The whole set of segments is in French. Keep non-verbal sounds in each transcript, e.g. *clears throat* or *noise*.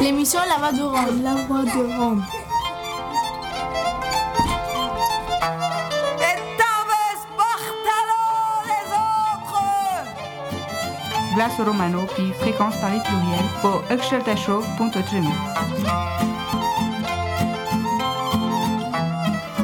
L'émission La Voix de Rome. La Voix de Rome. Glace Romano puis fréquence Paris pluriel pour Show.3.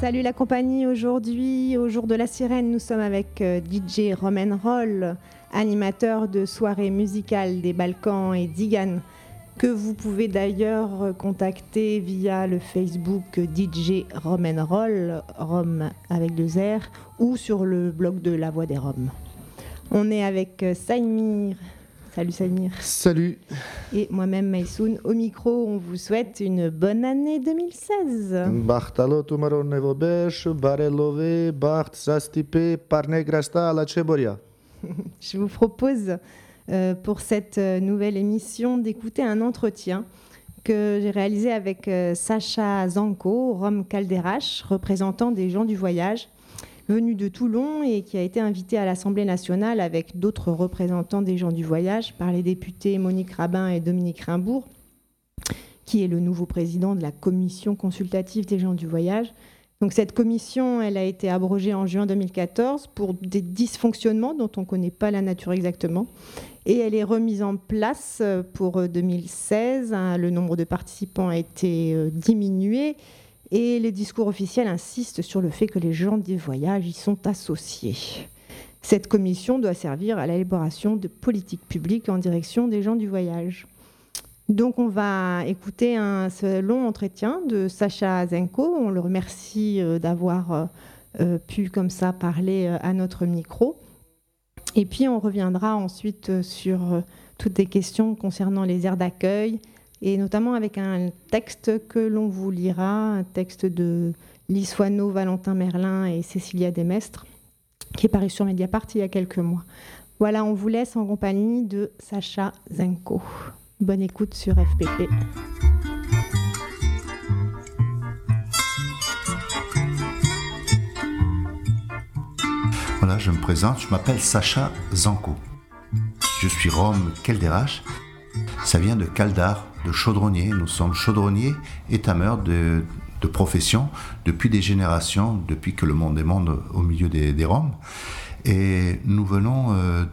Salut la compagnie, aujourd'hui, au jour de la sirène, nous sommes avec euh, DJ Roman Roll, animateur de soirées musicales des Balkans et Digan, que vous pouvez d'ailleurs contacter via le Facebook DJ Roman Roll, Rome avec deux R, ou sur le blog de La Voix des Roms. On est avec euh, Saïmir, Salut Samir. Salut. Et moi-même Maïsoun. Au micro, on vous souhaite une bonne année 2016. *laughs* Je vous propose euh, pour cette euh, nouvelle émission d'écouter un entretien que j'ai réalisé avec euh, Sacha Zanko, Rome Calderache, représentant des gens du voyage venu de Toulon et qui a été invité à l'Assemblée nationale avec d'autres représentants des gens du voyage par les députés Monique Rabin et Dominique Rimbourg, qui est le nouveau président de la commission consultative des gens du voyage. Donc cette commission, elle a été abrogée en juin 2014 pour des dysfonctionnements dont on ne connaît pas la nature exactement. Et elle est remise en place pour 2016. Le nombre de participants a été euh, diminué et les discours officiels insistent sur le fait que les gens du voyage y sont associés. Cette commission doit servir à l'élaboration de politiques publiques en direction des gens du voyage. Donc on va écouter un long entretien de Sacha Zenko. On le remercie euh, d'avoir euh, euh, pu comme ça parler à notre micro. Et puis on reviendra ensuite sur toutes les questions concernant les aires d'accueil, et notamment avec un texte que l'on vous lira, un texte de Lise Valentin Merlin et Cécilia Demestre, qui est paru sur Mediapart il y a quelques mois. Voilà, on vous laisse en compagnie de Sacha Zenko. Bonne écoute sur FPP. Voilà, je me présente, je m'appelle Sacha Zanko. Je suis Rome Kelderache. Ça vient de Kaldar, de chaudronnier. Nous sommes chaudronniers et tameurs de, profession depuis des générations, depuis que le monde est monde au milieu des, des Roms. Et nous venons euh,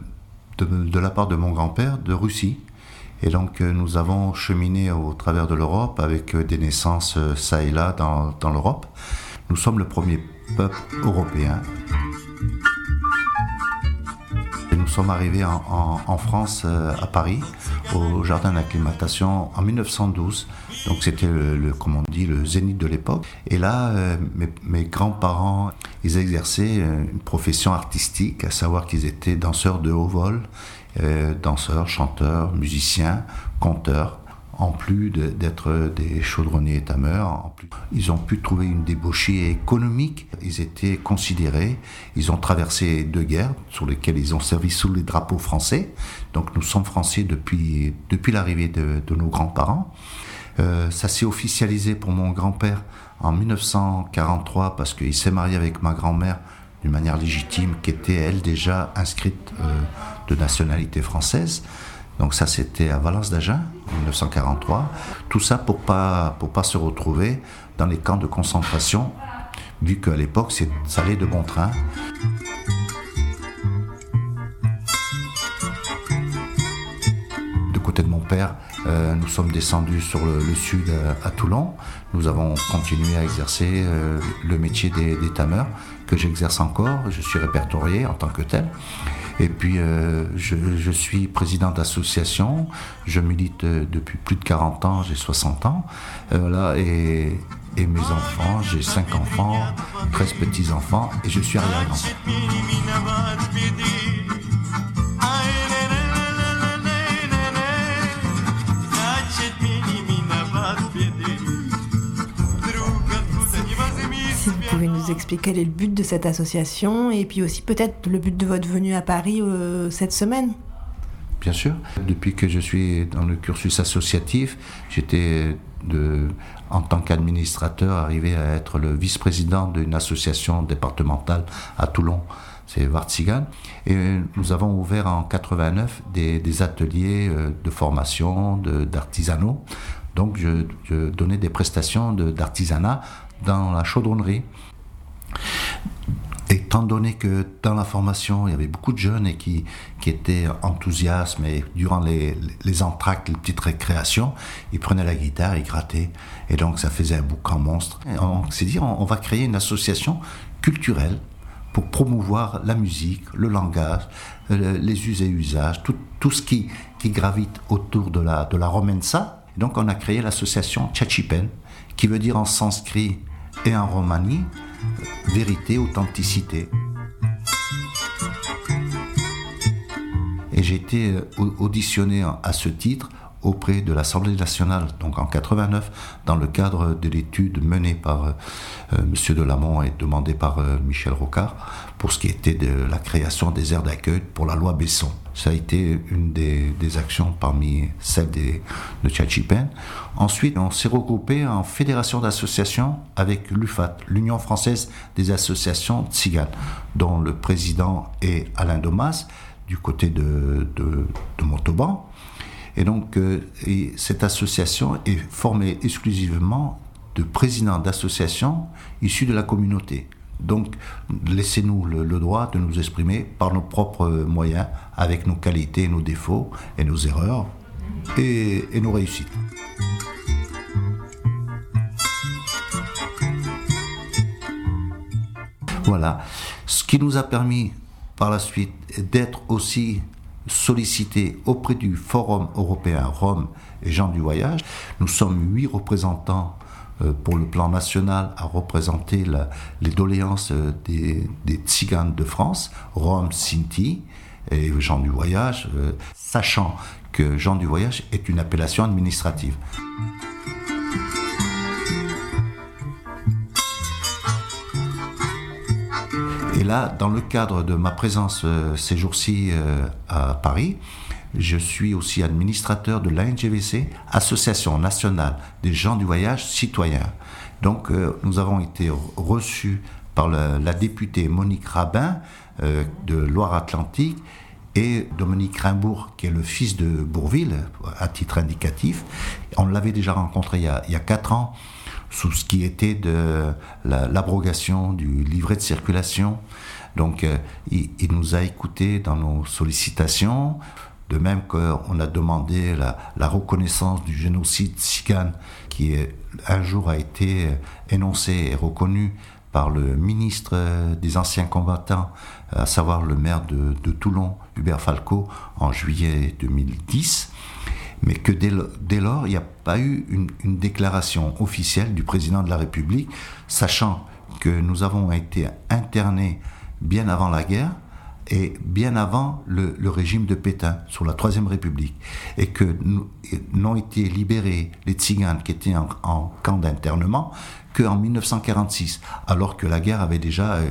de, la part de mon grand-père de Russie. Et donc euh, nous avons cheminé au travers de l'Europe avec euh, des naissances ça et là dans, dans l'Europe. Nous sommes le premier peuple européen sommes arrivés en, France, euh, à Paris, au jardin d'acclimatation en 1912. Donc c'était le, comme on dit, le zénith de l'époque. Et là, euh, mes, grands-parents, ils exerçaient euh, une profession artistique, à savoir qu'ils étaient danseurs de haut vol, danseurs, chanteurs, musiciens, conteurs en plus d'être des chaudronniers et tameurs, en plus, ils ont pu trouver une débauchée économique. Ils étaient considérés. Ils ont traversé deux guerres sur lesquelles ils ont servi sous les drapeaux français. Donc nous sommes français depuis, depuis l'arrivée de, nos grands-parents. Euh, ça s'est officialisé pour mon grand-père en 1943 parce qu'il s'est marié avec ma grand-mère d'une manière légitime qui était elle déjà inscrite euh, de nationalité française. Donc ça, c'était à Valence d'Agen, en 1943. Tout ça pour pas pour pas se retrouver dans les camps de concentration, vu qu'à l'époque, ça allait de bon train. côté de mon père, nous sommes descendus sur le, sud à, Toulon. Nous avons continué à exercer le métier des, des tameurs que j'exerce encore. Je suis répertorié en tant que tel. Et puis, euh, je, suis président d'association. Je milite euh, depuis plus de 40 ans, j'ai 60 ans. Euh, voilà, et, et mes enfants, j'ai 5 enfants, 13 petits-enfants, et je suis arrière-grand. Nous quel est le but de cette association et puis aussi peut-être le but de votre venue à Paris euh, cette semaine Bien sûr. Depuis que je suis dans le cursus associatif, j'étais en tant qu'administrateur arrivé à être le vice-président d'une association départementale à Toulon c'est Vartsigan. Et nous avons ouvert en 89 des, ateliers euh, de formation, d'artisanaux. Donc je, donnais des prestations d'artisanat dans la chaudronnerie. Étant donné que dans la formation, il y avait beaucoup de jeunes et qui, qui étaient enthousiastes, et durant les, les entractes, les petites récréations, ils prenaient la guitare, ils grattaient, et donc ça faisait un boucan monstre. on s'est dit, on, va créer une association culturelle pour promouvoir la musique, le langage, euh, les us et usages, tout, tout ce qui, qui gravite autour de la, de la romensa. donc on a créé l'association Chachipen, qui veut dire en sanskrit et en romani vérité, authenticité. Et j'ai été euh, auditionné à ce titre auprès de l'Assemblée nationale, donc en 89, dans le cadre de l'étude menée par euh, euh, M. Delamont et demandée par Michel Rocard pour ce qui était de la création des aires d'accueil pour la loi Besson. Ça a été une des, actions parmi celles des, de Tchatchipen. Ensuite, on s'est regroupé en fédération d'associations avec l'UFAT, l'Union française des associations tziganes, dont le président est Alain Domas, du côté de, de, de Montauban. Et donc, euh, cette association est formée exclusivement de présidents d'associations issus de la communauté. Donc, laissez-nous le, droit de nous exprimer par nos propres moyens, avec nos qualités, nos défauts et nos erreurs et, nos réussites. Voilà. Ce qui nous a permis par la suite d'être aussi sollicité auprès du Forum européen Rome et gens du voyage. Nous sommes huit représentants pour le plan national à représenter les doléances euh, des, des tziganes de France, Rome, Sinti et gens du voyage, euh, sachant que gens du voyage est une appellation administrative. Et là, dans le cadre de ma présence euh, ces jours-ci euh, à Paris, je suis aussi administrateur de l'ANGVC, Association nationale des gens du voyage citoyens. Donc, euh, nous avons été reçus par la, députée Monique Rabin de Loire-Atlantique et Dominique Rimbourg, qui est le fils de Bourville, à titre indicatif. On l'avait déjà rencontré il y, a, il quatre ans sous ce qui était de l'abrogation du livret de circulation. Donc, euh, il, nous a écoutés dans nos sollicitations, de même qu'on a demandé la, reconnaissance du génocide cigane qui un jour a été énoncé et reconnu par le ministre des anciens combattants, à savoir le maire de Toulon, Hubert Falco, en juillet 2010 mais que dès, lors, il n'y a pas eu une, déclaration officielle du président de la République, sachant que nous avons été internés bien avant la guerre et bien avant le, régime de Pétain sur la Troisième République, et que n'ont été libérés les tziganes qui étaient en, camp d'internement qu'en 1946, alors que la guerre avait déjà euh,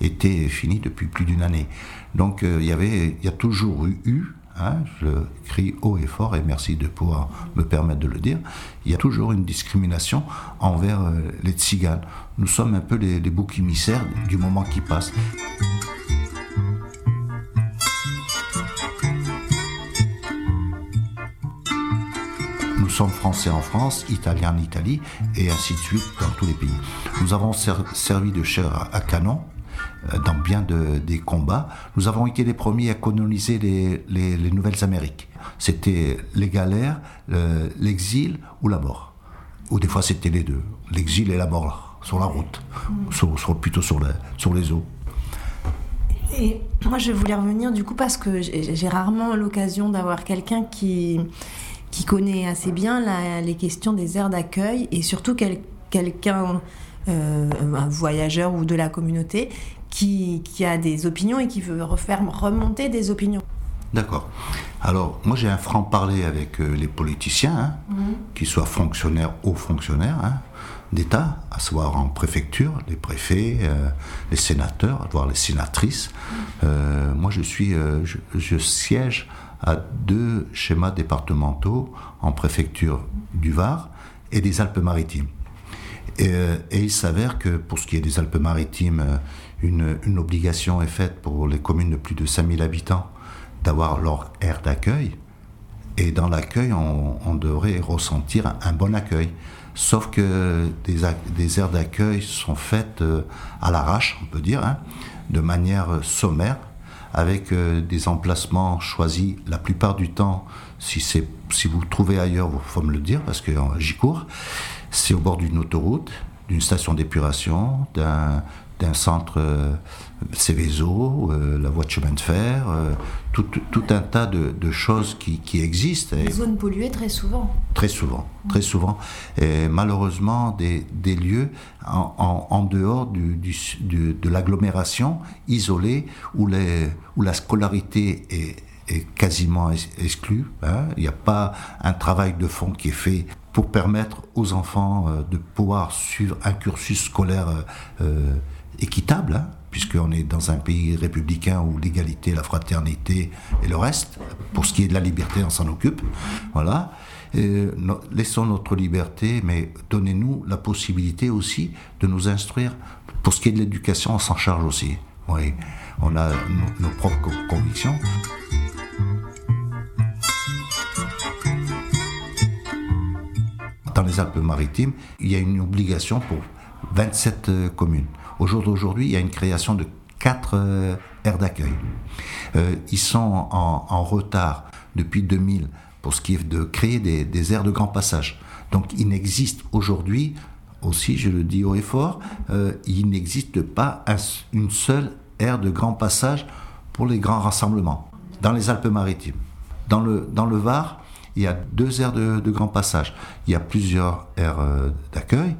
été finie depuis plus d'une année. Donc euh, il y avait, il y a toujours eu Hein, je crie haut et fort, et merci de pouvoir me permettre de le dire, il y a toujours une discrimination envers euh, les tziganes. Nous sommes un peu les, les boucs émissaires du moment qui passe. Nous sommes français en France, italiens en Italie, et ainsi de suite dans tous les pays. Nous avons servi de chair à canon euh, dans bien de, des combats. Nous avons été les premiers à coloniser les, les, Nouvelles Amériques. c'était les galères, l'exil ou la mort. Ou des fois c'était les deux, l'exil et la mort sur la route, sur, plutôt sur, sur les eaux. Et moi, je voulais revenir du coup parce que j'ai rarement l'occasion d'avoir quelqu'un qui, qui connaît assez bien les questions des aires d'accueil et surtout quelqu'un, euh, un voyageur ou de la communauté, qui, qui, a des opinions et qui veut refaire remonter des opinions. D'accord. Alors, moi, j'ai un franc-parler avec euh, les politiciens, hein, mhm. qu'ils soient fonctionnaires ou fonctionnaires hein, d'État, à savoir en préfecture, les préfets, euh, les sénateurs, voire les sénatrices. Mhm. moi, je suis, je, siège à deux schémas départementaux en préfecture du Var et des Alpes-Maritimes. Et, il s'avère que pour ce qui est des Alpes-Maritimes, une, une, obligation est faite pour les communes de plus de 5000 habitants d'avoir leur aire d'accueil. Et dans l'accueil, on, devrait ressentir un, bon accueil. Sauf que des, des aires d'accueil sont faites euh, à l'arrache, on peut dire, hein, de manière sommaire, avec euh, des emplacements choisis la plupart du temps. Si, vous trouvez ailleurs, il faut me le dire, parce que j'y cours. C'est au bord d'une autoroute, d'une station d'épuration, d'un d'un centre euh, Céveso, euh, la voie de chemin de fer, euh, tout, tout, un tas de, de choses qui, qui existent. Des zones polluées très souvent. Très souvent, très souvent. Et malheureusement, des, des lieux en, en, dehors du, du, de l'agglomération, isolés, où, les, où la scolarité est, est quasiment exclue. Hein. Il n'y a pas un travail de fond qui est fait pour permettre aux enfants de pouvoir suivre un cursus scolaire euh, équitable, hein, puisqu'on est dans un pays républicain où l'égalité, la fraternité et le reste, pour ce qui est de la liberté, on s'en occupe. Voilà. laissons notre liberté, mais donnez-nous la possibilité aussi de nous instruire. Pour ce qui est de l'éducation, on s'en charge aussi. Oui, on a nos, nos propres convictions. Dans les Alpes-Maritimes, il y a une obligation pour 27 euh, communes. Au jour d'aujourd'hui, il y a une création de quatre euh, aires d'accueil. Euh, ils sont en, retard depuis 2000 pour ce qui est de créer des, aires de grand passage. Donc il n'existe aujourd'hui, aussi je le dis haut et fort, euh, il n'existe pas une seule aire de grand passage pour les grands rassemblements dans les Alpes-Maritimes. Dans le, dans le Var, il y a deux aires de, de grand passage. Il y a plusieurs aires d'accueil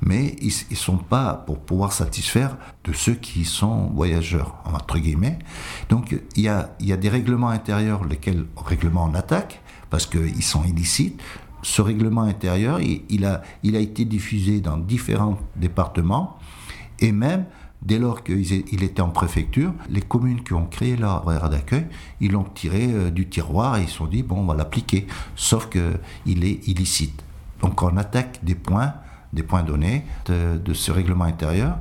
mais ils ne sont pas pour pouvoir satisfaire de ceux qui sont voyageurs, entre guillemets. Donc il y a, y a des règlements intérieurs, lesquels règlements en attaque, parce qu'ils sont illicites. Ce règlement intérieur, il, a, il a été diffusé dans différents départements, et même dès lors qu'il était en préfecture, les communes qui ont créé leur aire d'accueil, ils l'ont tiré euh, du tiroir et ils se sont dit, bon, on va l'appliquer, sauf qu'il est illicite. Donc on attaque des points des points donnés de, ce règlement intérieur.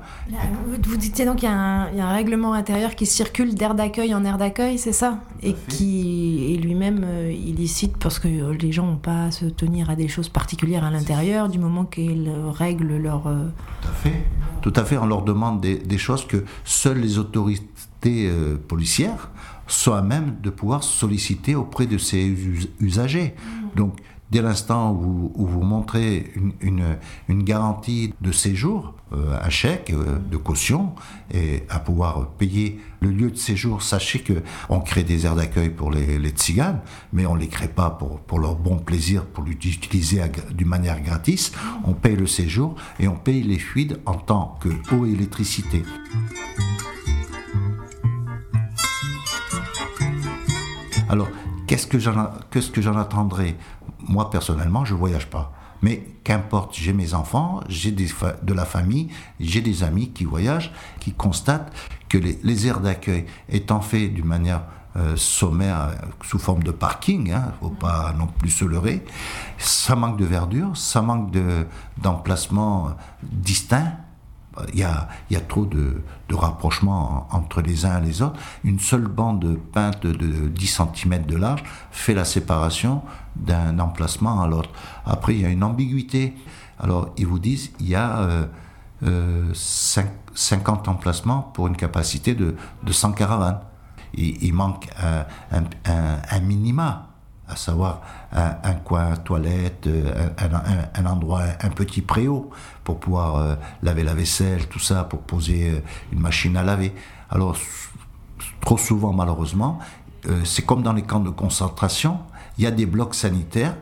Vous dites donc qu'il y, a un règlement intérieur qui circule d'air d'accueil en air d'accueil, c'est ça? Et qui est lui-même euh, illicite parce que les gens n'ont pas à se tenir à des choses particulières à l'intérieur du moment qu'ils règlent leur... Euh, Tout à fait. Tout à fait, on leur demande des, choses que seules les autorités euh, policières sont à même de pouvoir solliciter auprès de ces usagers. Mmh. Donc dès l'instant où, vous montrez une, garantie de séjour, euh, un chèque euh, de caution, et à pouvoir payer le lieu de séjour, sachez qu'on crée des aires d'accueil pour les, les tziganes, mais on ne les crée pas pour, pour leur bon plaisir, pour l'utiliser d'une manière gratis. On paye le séjour et on paye les fuites en tant que eau et électricité. Alors, qu'est-ce que j'en attendrai? Moi personnellement, je voyage pas. Mais qu'importe, j'ai mes enfants, j'ai de la famille, j'ai des amis qui voyagent, qui constatent que les, aires d'accueil étant faites d'une manière euh, sommaire, sous forme de parking, hein, faut pas non plus se leurrer, ça manque de verdure, ça manque d'emplacements distincts il y a, trop de, de rapprochements entre les uns et les autres. Une seule bande peinte de 10 cm de large fait la séparation d'un emplacement à l'autre. Après, il y a une ambiguïté. Alors, ils vous disent, il y a euh, euh, 50 emplacements pour une capacité de, de 100 caravanes. Il, manque un, minima à savoir un, coin toilette, un, endroit, un petit préau pour pouvoir laver la vaisselle, tout ça, pour poser une machine à laver. Alors, trop souvent, malheureusement, c'est comme dans les camps de concentration, il y a des blocs sanitaires.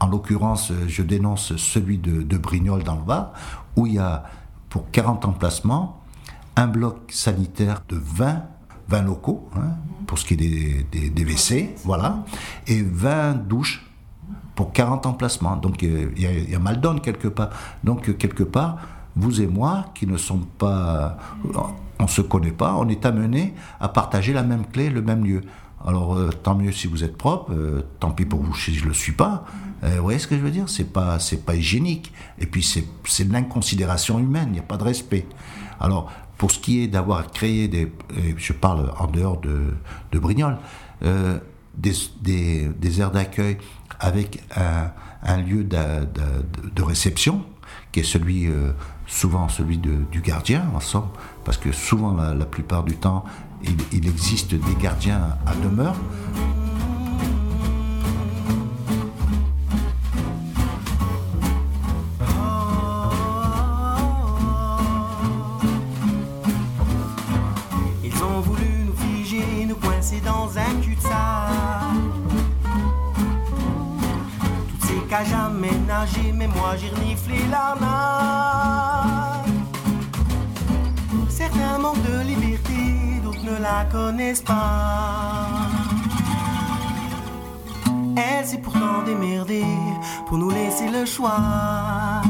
En l'occurrence, je dénonce celui de, de dans le Var, où il y a pour 40 emplacements un bloc sanitaire de 20, 20 locaux, hein, pour ce qui est des, des, WC, voilà, et 20 douches pour 40 emplacements. Donc il y, a, mal donne quelque part. Donc quelque part, vous et moi, qui ne sommes pas, on ne se connaît pas, on est amené à partager la même clé, le même lieu. Alors euh, tant mieux si vous êtes propre, euh, tant pis pour vous si je le suis pas. Euh, vous voyez ce que je veux dire? C'est pas pas hygiénique. Et puis c'est de l'inconsidération humaine. Il n'y a pas de respect. Alors pour ce qui est d'avoir créé des, je parle en dehors de, de Brignoles, euh, des, des, aires d'accueil avec un, lieu de, de, de, réception, qui est celui, euh, souvent celui du gardien, en somme, parce que souvent, la, la plupart du temps, il, il, existe des gardiens à demeure. Moi j'ai reniflé la main. Certains manquent de liberté, d'autres ne la connaissent pas. Elle s'est pourtant démerdée pour nous laisser le choix.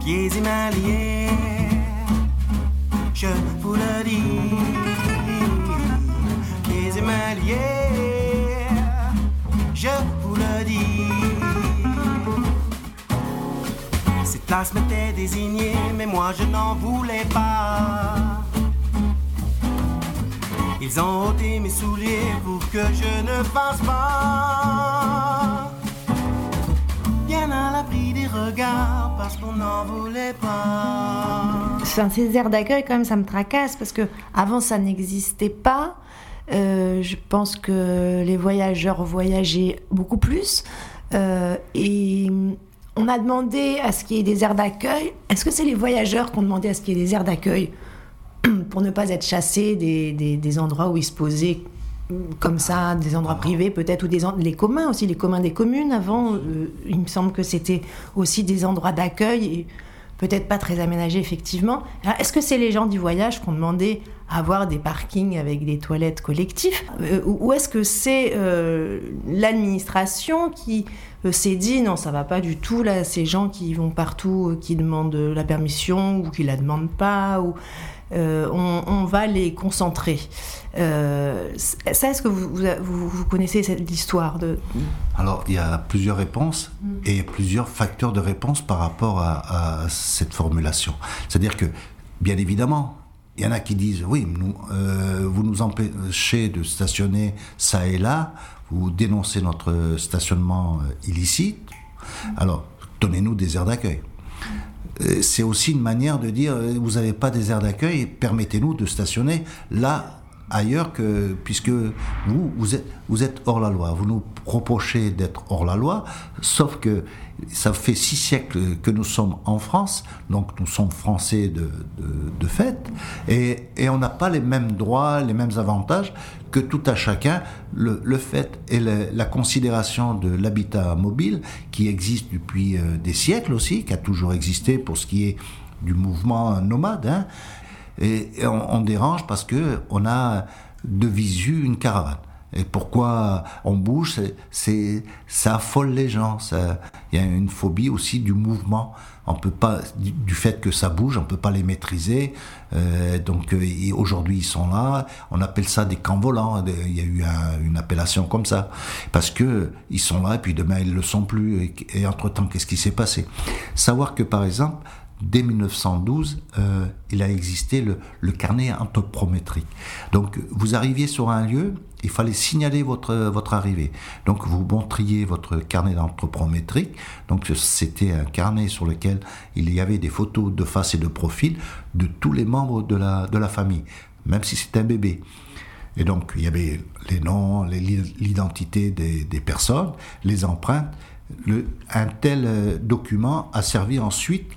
Pieds et mains liés, je vous le dis. Pieds et mains liés, je place m'était désignée, mais moi je n'en voulais pas. Ils ont ôté mes souliers pour que je ne passe pas. Bien à l'abri des regards, parce qu'on n'en voulait pas. ces aires d'accueil, quand même, ça me tracasse, parce que avant ça n'existait pas. Euh, je pense que les voyageurs voyageaient beaucoup plus. Euh, et on a demandé à ce qu'il y ait des aires d'accueil. Est-ce que c'est les voyageurs qui ont demandé à ce qu'il y ait des aires d'accueil *clears throat* pour ne pas être chassés des, endroits où ils se posaient comme ça, des endroits privés peut-être, ou des les communs aussi, les communs des communes avant, euh, il me semble que c'était aussi des endroits d'accueil, peut-être pas très aménagés effectivement. Est-ce que c'est les gens du voyage qui ont demandé à avoir des parkings avec des toilettes collectives euh, Ou est-ce que c'est euh, l'administration qui s'est euh, dit non, ça va pas du tout là, ces gens qui vont partout, qui demandent la permission ou qui la demandent pas, ou euh, on, va les concentrer. ça, est-ce que vous, vous, connaissez cette histoire de Alors, il y a plusieurs réponses mm. et plusieurs facteurs de réponse par rapport à, cette formulation. C'est-à-dire que, bien évidemment, il y en a qui disent oui, nous, vous nous empêchez de stationner ça et là vous dénoncez notre stationnement euh, illicite, alors donnez-nous des aires d'accueil. Euh, c'est aussi une manière de dire, euh, vous n'avez pas des aires d'accueil, permettez-nous de stationner là ailleurs que, puisque vous, vous êtes, hors la loi. Vous nous reprochez d'être hors la loi, sauf que ça fait six siècles que nous sommes en France, donc nous sommes français de, de, fait, et, et on n'a pas les mêmes droits, les mêmes avantages tout à chacun. Le, fait et la considération de l'habitat mobile, qui existe depuis euh, des siècles aussi, qui a toujours existé pour ce qui est du mouvement nomade, hein, et, on, dérange parce que on a de visu une caravane. Et pourquoi on bouge, c'est ça affole les gens. Il y a une phobie aussi du mouvement. On peut pas du, fait que ça bouge, on peut pas les maîtriser. Euh, donc euh, aujourd'hui ils sont là. On appelle ça des camps volants. Il y a eu une appellation comme ça parce que ils sont là et puis demain ils le sont plus. Et, et entre temps qu'est-ce qui s'est passé? Savoir que par exemple dès 1912, euh, il a existé le, carnet anthropométrique. Donc, vous arriviez sur un lieu, il fallait signaler votre, votre arrivée. Donc, vous montriez votre carnet anthropométrique. Donc, c'était un carnet sur lequel il y avait des photos de face et de profil de tous les membres de la, famille, même si c'était un bébé. Et donc, il y avait les noms, l'identité des, personnes, les empreintes. Un tel euh, document a servi ensuite,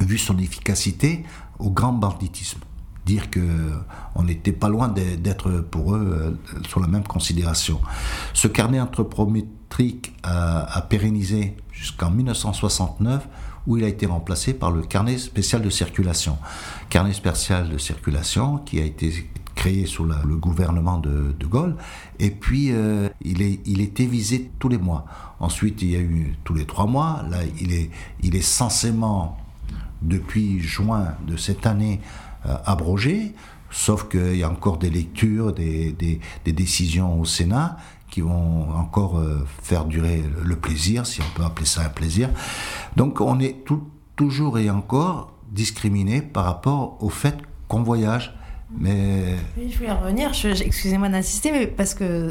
vu son efficacité, au grand banditisme. Dire que on n'était pas loin d'être pour eux euh, sur la même considération. Ce carnet anthropométrique a, a pérennisé jusqu'en 1969 où il a été remplacé par le carnet spécial de circulation. Carnet spécial de circulation qui a été créé sous le gouvernement de, de, Gaulle, et puis euh, il, est, il était visé tous les mois. Ensuite, il y a eu tous les trois mois. Là, il est, censément, depuis juin de cette année, euh, abrogé, sauf qu'il y a encore des lectures, des, décisions au Sénat qui vont encore euh, faire durer le plaisir, si on peut appeler ça un plaisir. Donc on est toujours et encore discriminé par rapport au fait qu'on voyage mais... Oui, je voulais revenir, excusez-moi d'insister, mais parce que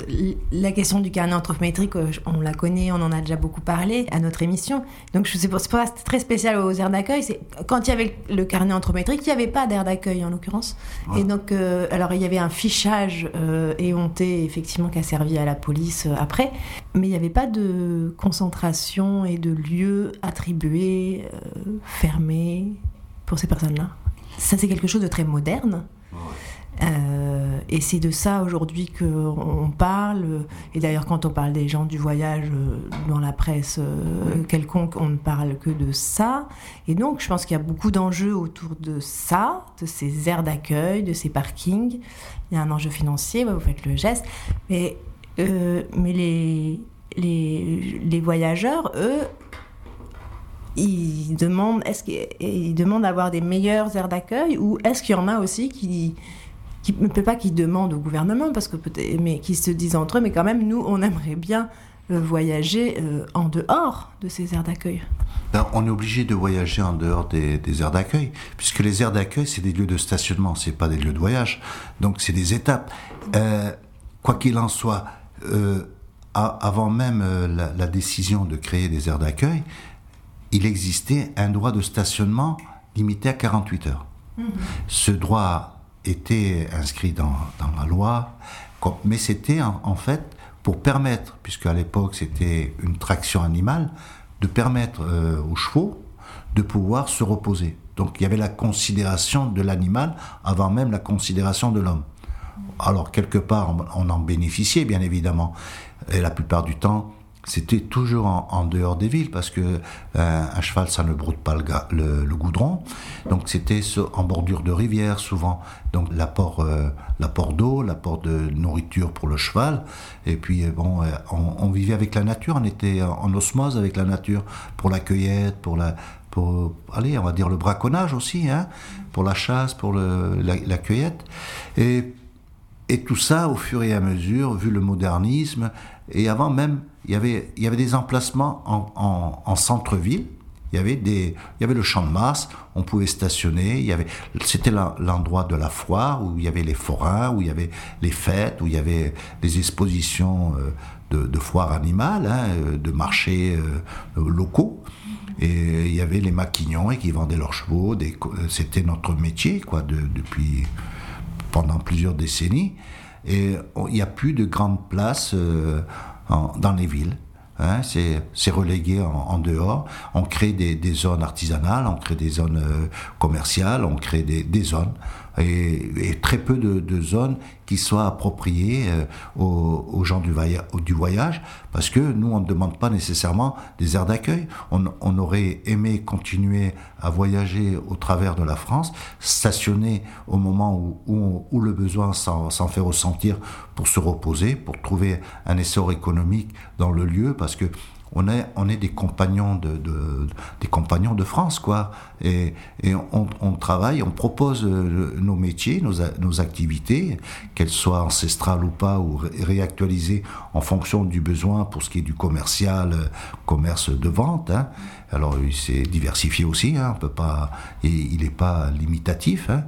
la question du carnet anthropométrique, euh, on la connaît, on en a déjà beaucoup parlé à notre émission. Donc c'est pas très spécial aux aires d'accueil. C'est quand il y avait le carnet anthropométrique, il n'y avait pas d'aire d'accueil en l'occurrence. Et donc, euh, alors il y avait un fichage euh, éhonté effectivement qui a servi à la police euh, après, mais il n'y avait pas de concentration et de lieux attribués, fermés pour ces personnes-là. Ça c'est quelque chose de très moderne. Euh, et c'est de ça aujourd'hui qu'on parle. Et d'ailleurs, quand on parle des gens du voyage euh, dans la presse euh, quelconque, on ne parle que de ça. Et donc, je pense qu'il y a beaucoup d'enjeux autour de ça, de ces aires d'accueil, de ces parkings. Il y a un enjeu financier, vous faites le geste. Mais, mais les, les, les voyageurs, eux, ils demandent, est-ce d'avoir des meilleures aires d'accueil ou est-ce qu'il y en a aussi qui qui ne peut pas qu'ils demandent au gouvernement parce que mais qui se disent entre eux mais quand même nous on aimerait bien euh, voyager euh, en dehors de ces aires d'accueil. Ben, on est obligé de voyager en dehors des, aires d'accueil, puisque les aires d'accueil, c'est des lieux de stationnement, c'est pas des lieux de voyage. Donc c'est des étapes. Euh, quoi qu'il en soit, avant même la, décision de créer des aires d'accueil, il existait un droit de stationnement limité à 48 heures. Mmh. Ce droit était inscrit dans, dans la loi, mais c'était en, fait pour permettre, puisque à l'époque c'était une traction animale, de permettre euh, aux chevaux de pouvoir se reposer. Donc il y avait la considération de l'animal avant même la considération de l'homme. Alors quelque part on en bénéficiait bien évidemment, et la plupart du temps c'était toujours en, dehors des villes parce que euh, un cheval ça ne broute pas le, goudron. Donc c'était en bordure de rivière souvent. Donc l'apport euh, l'apport d'eau l'apport de nourriture pour le cheval. Et puis euh, bon on, on, vivait avec la nature. On était en osmose avec la nature pour la cueillette pour la pour allez on va dire le braconnage aussi hein, pour la chasse pour le, la, la cueillette. Et et tout ça, au fur et à mesure, vu le modernisme, et avant même, il y avait, il y avait des emplacements en, en, centre-ville. Il y, avait des, il y avait le champ de Mars, on pouvait stationner, il y avait, c'était l'endroit de la foire où il y avait les forains, où il y avait les fêtes, où il y avait des expositions euh, de, foires animales, hein, euh, de marchés euh, locaux. Et il y avait les maquignons qui vendaient leurs chevaux. C'était notre métier, quoi, de, depuis pendant plusieurs décennies. Et il n'y a plus de grandes places dans les villes. Hein, c'est relégué en, dehors. On crée des, zones artisanales, on crée des zones euh, commerciales, on crée des zones et, très peu de, zones qui soient appropriées euh, aux, gens du, voyage, parce que nous, on ne demande pas nécessairement des aires d'accueil. On, aurait aimé continuer à voyager au travers de la France, stationner au moment où, où, le besoin s'en fait ressentir pour se reposer, pour trouver un essor économique dans le lieu, parce que on est, des compagnons de, France, quoi. Et, on, travaille, on propose euh, nos métiers, nos, activités, qu'elles soient ancestrales ou pas, ou réactualisées en fonction du besoin pour ce qui est du commercial, euh, commerce de vente. Hein. Alors, il s'est diversifié aussi, hein, on peut pas, il n'est pas limitatif. Hein.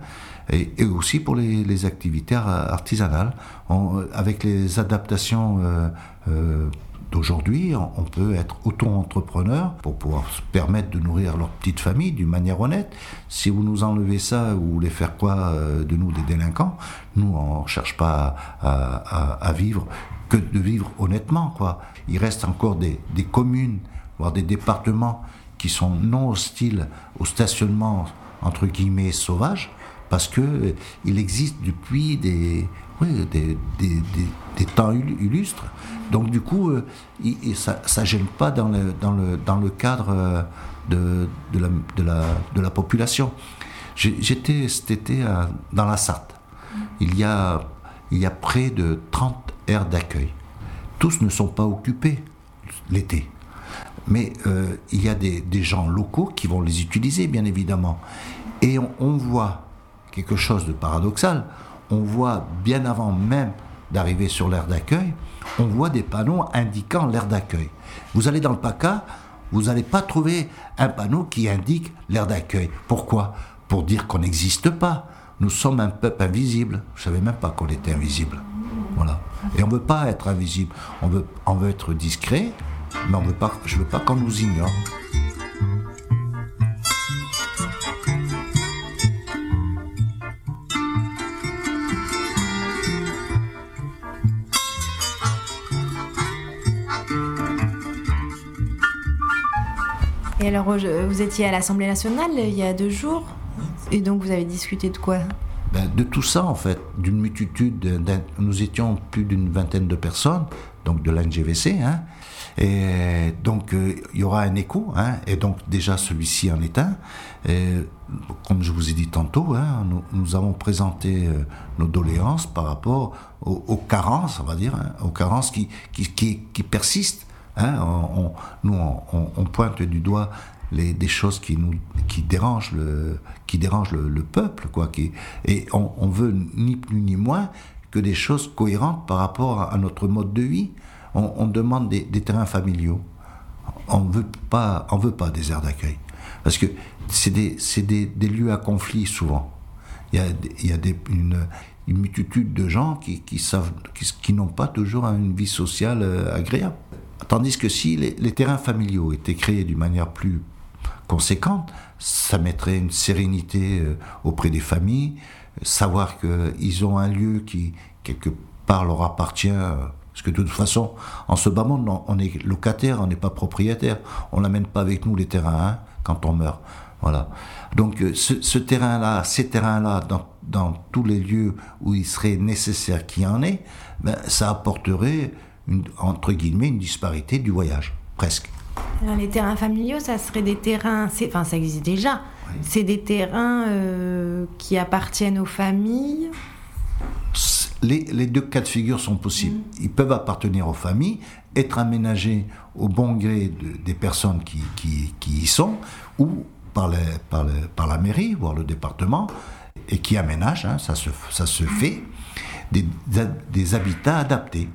Et, aussi pour les, activités artisanales, on, avec les adaptations euh, euh d'aujourd'hui, on peut être auto-entrepreneur pour pouvoir se permettre de nourrir leur petite famille d'une manière honnête. Si vous nous enlevez ça, vous voulez faire quoi euh, de nous des délinquants? Nous, on ne cherche pas à, vivre que de vivre honnêtement. Quoi. Il reste encore des, communes, voire des départements qui sont non hostiles au stationnement entre guillemets sauvage parce que euh, existe depuis des, temps illustres. Donc du coup, euh, ça ne gêne pas dans le, cadre euh, de, la, population. J'étais cet été dans la Sarthe. Il y, a, près de 30 aires d'accueil. Tous ne sont pas occupés l'été. Mais il y a des, gens locaux qui vont les utiliser, bien évidemment. Et on, voit quelque chose de paradoxal. On voit bien avant même d'arriver sur l'aire d'accueil, on voit des panneaux indiquant l'aire d'accueil. Vous allez dans le PACA, vous n'allez pas trouver un panneau qui indique l'aire d'accueil. Pourquoi? Pour dire qu'on n'existe pas. Nous sommes un peuple invisible. Je ne savais même pas qu'on était invisible. Voilà. Et on ne veut pas être invisible. On veut, on veut être discret, mais on veut pas, je ne veux pas qu'on nous ignore. Et alors, vous étiez à l'Assemblée nationale il y a deux jours, et donc vous avez discuté de quoi? Ben, De tout ça, en fait, d'une multitude. Nous étions plus d'une vingtaine de personnes, donc de l'NGVC, hein, et donc euh, il y aura un écho, hein, et donc déjà celui-ci en est un. Et, comme je vous ai dit tantôt, hein, nous, avons présenté euh, nos doléances par rapport aux, carences, on va dire, hein, aux carences qui, qui, qui, qui persistent Hein, on, nous, on, pointe du doigt les, des choses qui nous qui dérangent le qui le, peuple quoi et on, veut ni plus ni moins que des choses cohérentes par rapport à, notre mode de vie. On, demande des, terrains familiaux. On veut pas on veut pas des aires d'accueil. Parce que c'est des, des, des, lieux à conflit souvent. Il y a, il y a des, une, une multitude de gens qui, qui qui, qui n'ont pas toujours une vie sociale euh, agréable Tandis que si les, terrains familiaux étaient créés d'une manière plus conséquente, ça mettrait une sérénité euh, auprès des familles, savoir qu'ils ont un lieu qui, quelque part, leur appartient. Euh, parce que de toute façon, en ce bas monde, on est locataire, on n'est pas propriétaire. On n'amène pas avec nous les terrains hein, quand on meurt. Voilà. Donc euh, ce, terrain-là, ces terrains-là, dans, tous les lieux où il serait nécessaire qu'il y en ait, ben, ça apporterait entre guillemets, une disparité du voyage, presque. les terrains familiaux, ça serait des terrains, enfin ça existe déjà, c'est des terrains euh, qui appartiennent aux familles les, les, deux cas de figure sont possibles. Mm. Ils peuvent appartenir aux familles, être aménagés au bon gré des personnes qui, qui, qui, y sont, ou par, les, par, par, la mairie, voire le département, et qui aménagent, hein, ça, se, ça se fait, des, des habitats adaptés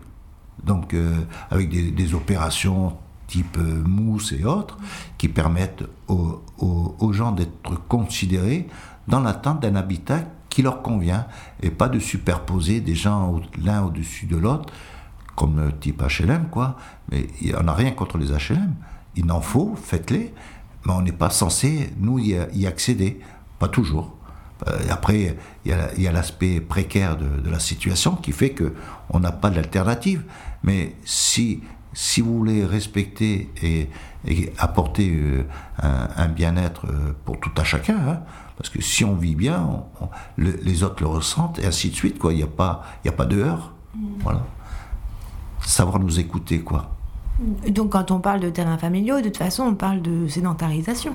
donc euh, avec des, opérations type euh, mousse et autres, qui permettent aux, gens d'être considérés dans l'attente d'un habitat qui leur convient, et pas de superposer des gens l'un au-dessus de l'autre, comme type HLM, quoi. Mais on n'a rien contre les HLM. Il en faut, faites-les, mais on n'est pas censé, nous, y accéder. Pas toujours. Euh, après, il y a, l'aspect précaire de, la situation qui fait qu'on n'a pas d'alternative. Mais si, si vous voulez respecter et, apporter euh, un, bien-être euh, pour tout à chacun, hein, parce que si on vit bien, les autres le ressentent, et ainsi de suite, quoi. Il n'y a pas, il a pas de heurts. Mm. Voilà. Savoir nous écouter, quoi. Donc, quand on parle de terrains familiaux, de toute façon, on parle de sédentarisation.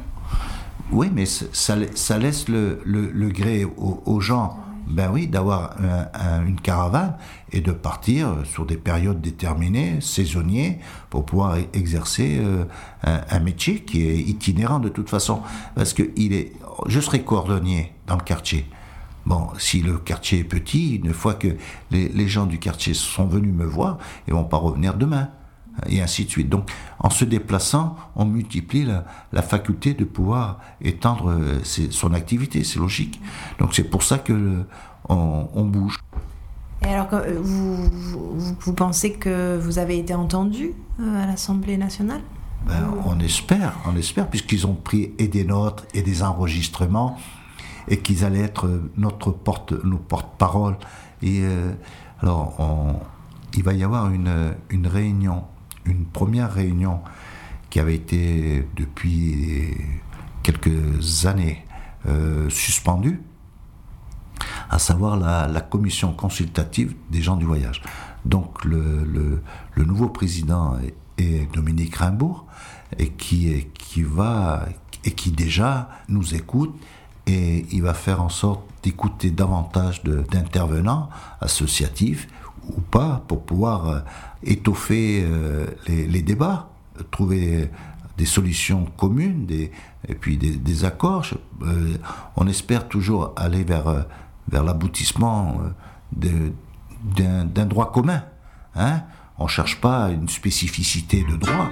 Oui, mais ça, ça laisse le, le, gré aux, gens ben oui, d'avoir une caravane et de partir sur des périodes déterminées, saisonniers, pour pouvoir e-, exercer euh, un, métier qui est itinérant de toute façon. Parce que il est, je serai cordonnier dans le quartier. Bon, si le quartier est petit, une fois que les, gens du quartier sont venus me voir, ils vont pas revenir demain et ainsi de suite. Donc, en se déplaçant, on multiplie la, faculté de pouvoir étendre euh, son activité, c'est logique. Donc, c'est pour ça que on, bouge. Et alors, euh, vous, vous, vous pensez que vous avez été entendu euh, à l'Assemblée nationale? Ben, on espère, on espère, puisqu'ils ont pris et des notes et des enregistrements, et qu'ils allaient être notre porte, nos porte-parole. Et euh, alors, on- il va y avoir une, une réunion, une première réunion qui avait été depuis quelques années euh, suspendue, à savoir la, commission consultative des gens du voyage. Donc le, le- nouveau président est, Dominique Rimbourg et qui, qui va et qui déjà nous écoute et il va faire en sorte d'écouter davantage d'intervenants associatifs ou pas pour pouvoir euh, étoffer euh, les, les débats, trouver des solutions communes des, et puis des, des accords. Euh, on espère toujours aller vers, euh, vers l'aboutissement d'un droit commun. Hein on ne cherche pas une spécificité de droit.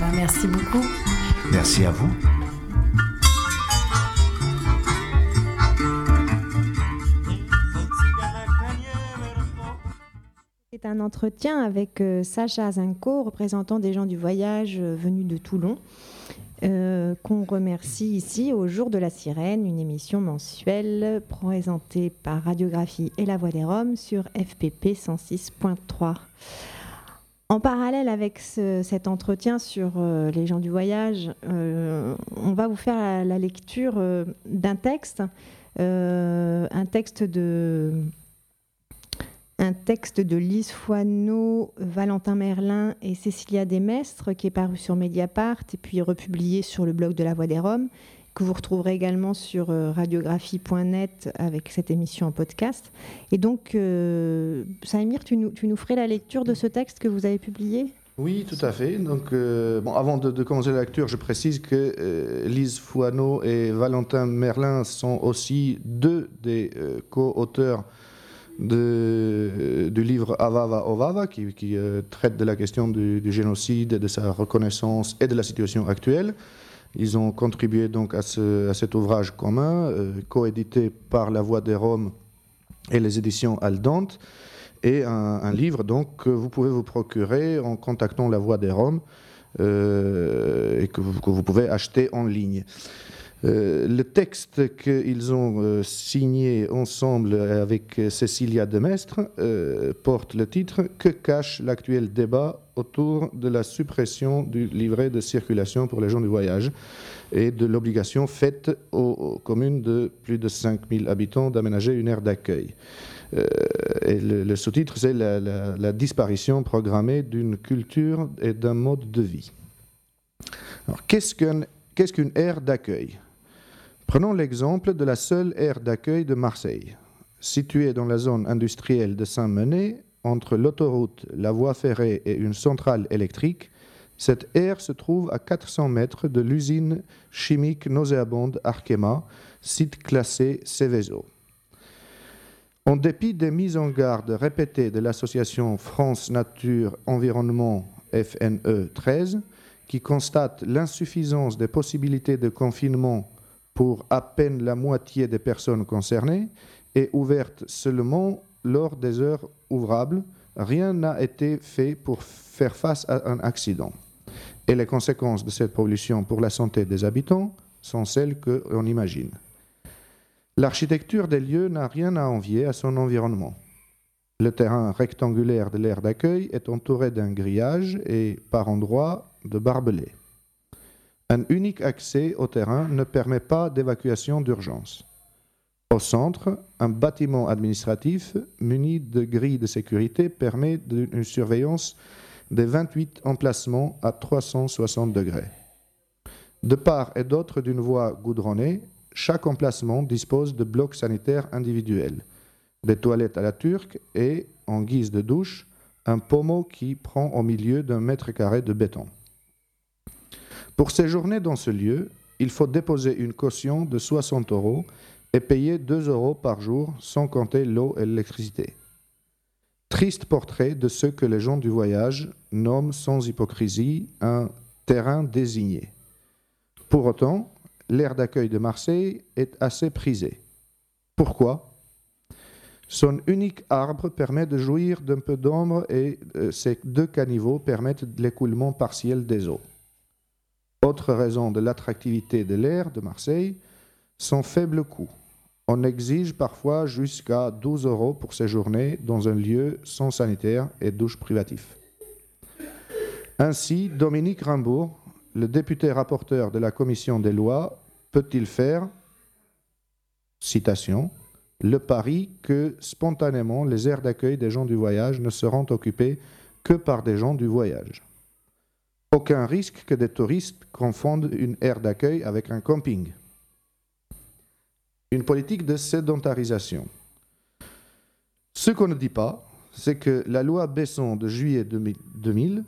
Ben, Merci beaucoup. Merci à vous. C'est un entretien avec euh, Sacha Zinko, représentant des gens du voyage euh, venus de Toulon, euh, qu'on remercie ici au Jour de la Sirène, une émission mensuelle présentée par Radiographie et La Voix des Roms sur FPP 106.3. En parallèle avec ce- cet entretien sur les gens du voyage, on va vous faire la, lecture d'un texte, un texte de un texte de Lise Foineau, Valentin Merlin et Cécilia Desmestres qui est paru sur Mediapart et puis republié sur le blog de La Voix des Roms, que vous retrouverez également sur euh, radiographie.net avec cette émission en podcast. Et donc, euh, Saïmir, tu nous, tu ferais la lecture de ce texte que vous avez publié? Oui, tout à fait. Donc, euh, avant de, commencer la lecture, je précise que Lise Fouaneau et Valentin Merlin sont aussi deux des co-auteurs de- du livre Avava Ovava, qui, euh, traite de la question du, génocide, de sa reconnaissance et de la situation actuelle. Ils ont contribué donc à, ce- à cet ouvrage commun, euh, coédité par La Voix des Roms et les éditions Aldante, et un, livre donc que vous pouvez vous procurer en contactant La Voix des Roms euh, et que vous pouvez acheter en ligne. Euh, le texte qu'ils ont euh, signé ensemble avec Cécilia Demestre euh, porte le titre Que cache l'actuel débat autour de la suppression du livret de circulation pour les gens du voyage et de l'obligation faite aux, communes de plus de 5000 habitants d'aménager une aire d'accueil. Euh, et le, sous-titre, c'est la, disparition programmée d'une culture et d'un mode de vie. Qu'est-ce qu'une aire d'accueil? Prenons l'exemple de la seule aire d'accueil de Marseille. Située dans la zone industrielle de Saint-Menet, entre l'autoroute, la voie ferrée et une centrale électrique, cette aire se trouve à 400 mètres de l'usine chimique nauséabonde Arkema, site classé Céveso. En dépit des mises en garde répétées de l'association France Nature Environnement FNE 13, qui constate l'insuffisance des possibilités de confinement pour à peine la moitié des personnes concernées et ouverte seulement lors des heures ouvrables, rien n'a été fait pour faire face à un accident. Et les conséquences de cette pollution pour la santé des habitants sont celles qu'on imagine. L'architecture des lieux n'a rien à envier à son environnement. Le terrain rectangulaire de l'aire d'accueil est entouré d'un grillage et, par endroits, de barbelés. Un unique accès au terrain ne permet pas d'évacuation d'urgence. Au centre, un bâtiment administratif muni de grilles de sécurité permet une surveillance des 28 emplacements à 360 degrés. De part et d'autre d'une voie goudronnée, chaque emplacement dispose de blocs sanitaires individuels, des toilettes à la turque et, en guise de douche, un pommeau qui prend au milieu d'un mètre carré de béton. Pour séjourner dans ce lieu, il faut déposer une caution de 60 euros et payer 2 euros par jour sans compter l'eau et l'électricité. Triste portrait de ce que les gens du voyage nomment sans hypocrisie un terrain désigné. Pour autant, l'aire d'accueil de Marseille est assez prisé. Pourquoi? Son unique arbre permet de jouir d'un peu d'ombre et euh, ses deux caniveaux permettent l'écoulement partiel des eaux. Autre raison de l'attractivité de l'aire de Marseille, son faible coût. On exige parfois jusqu'à 12 euros pour séjourner dans un lieu sans sanitaire et douche privatif. Ainsi, Dominique Rimbourg, le député rapporteur de la commission des lois, peut-il faire, citation, le pari que spontanément les aires d'accueil des gens du voyage ne seront occupées que par des gens du voyage? Aucun risque que des touristes confondent une aire d'accueil avec un camping. Une politique de sédentarisation. Ce qu'on ne dit pas, c'est que la loi Besson de juillet 2000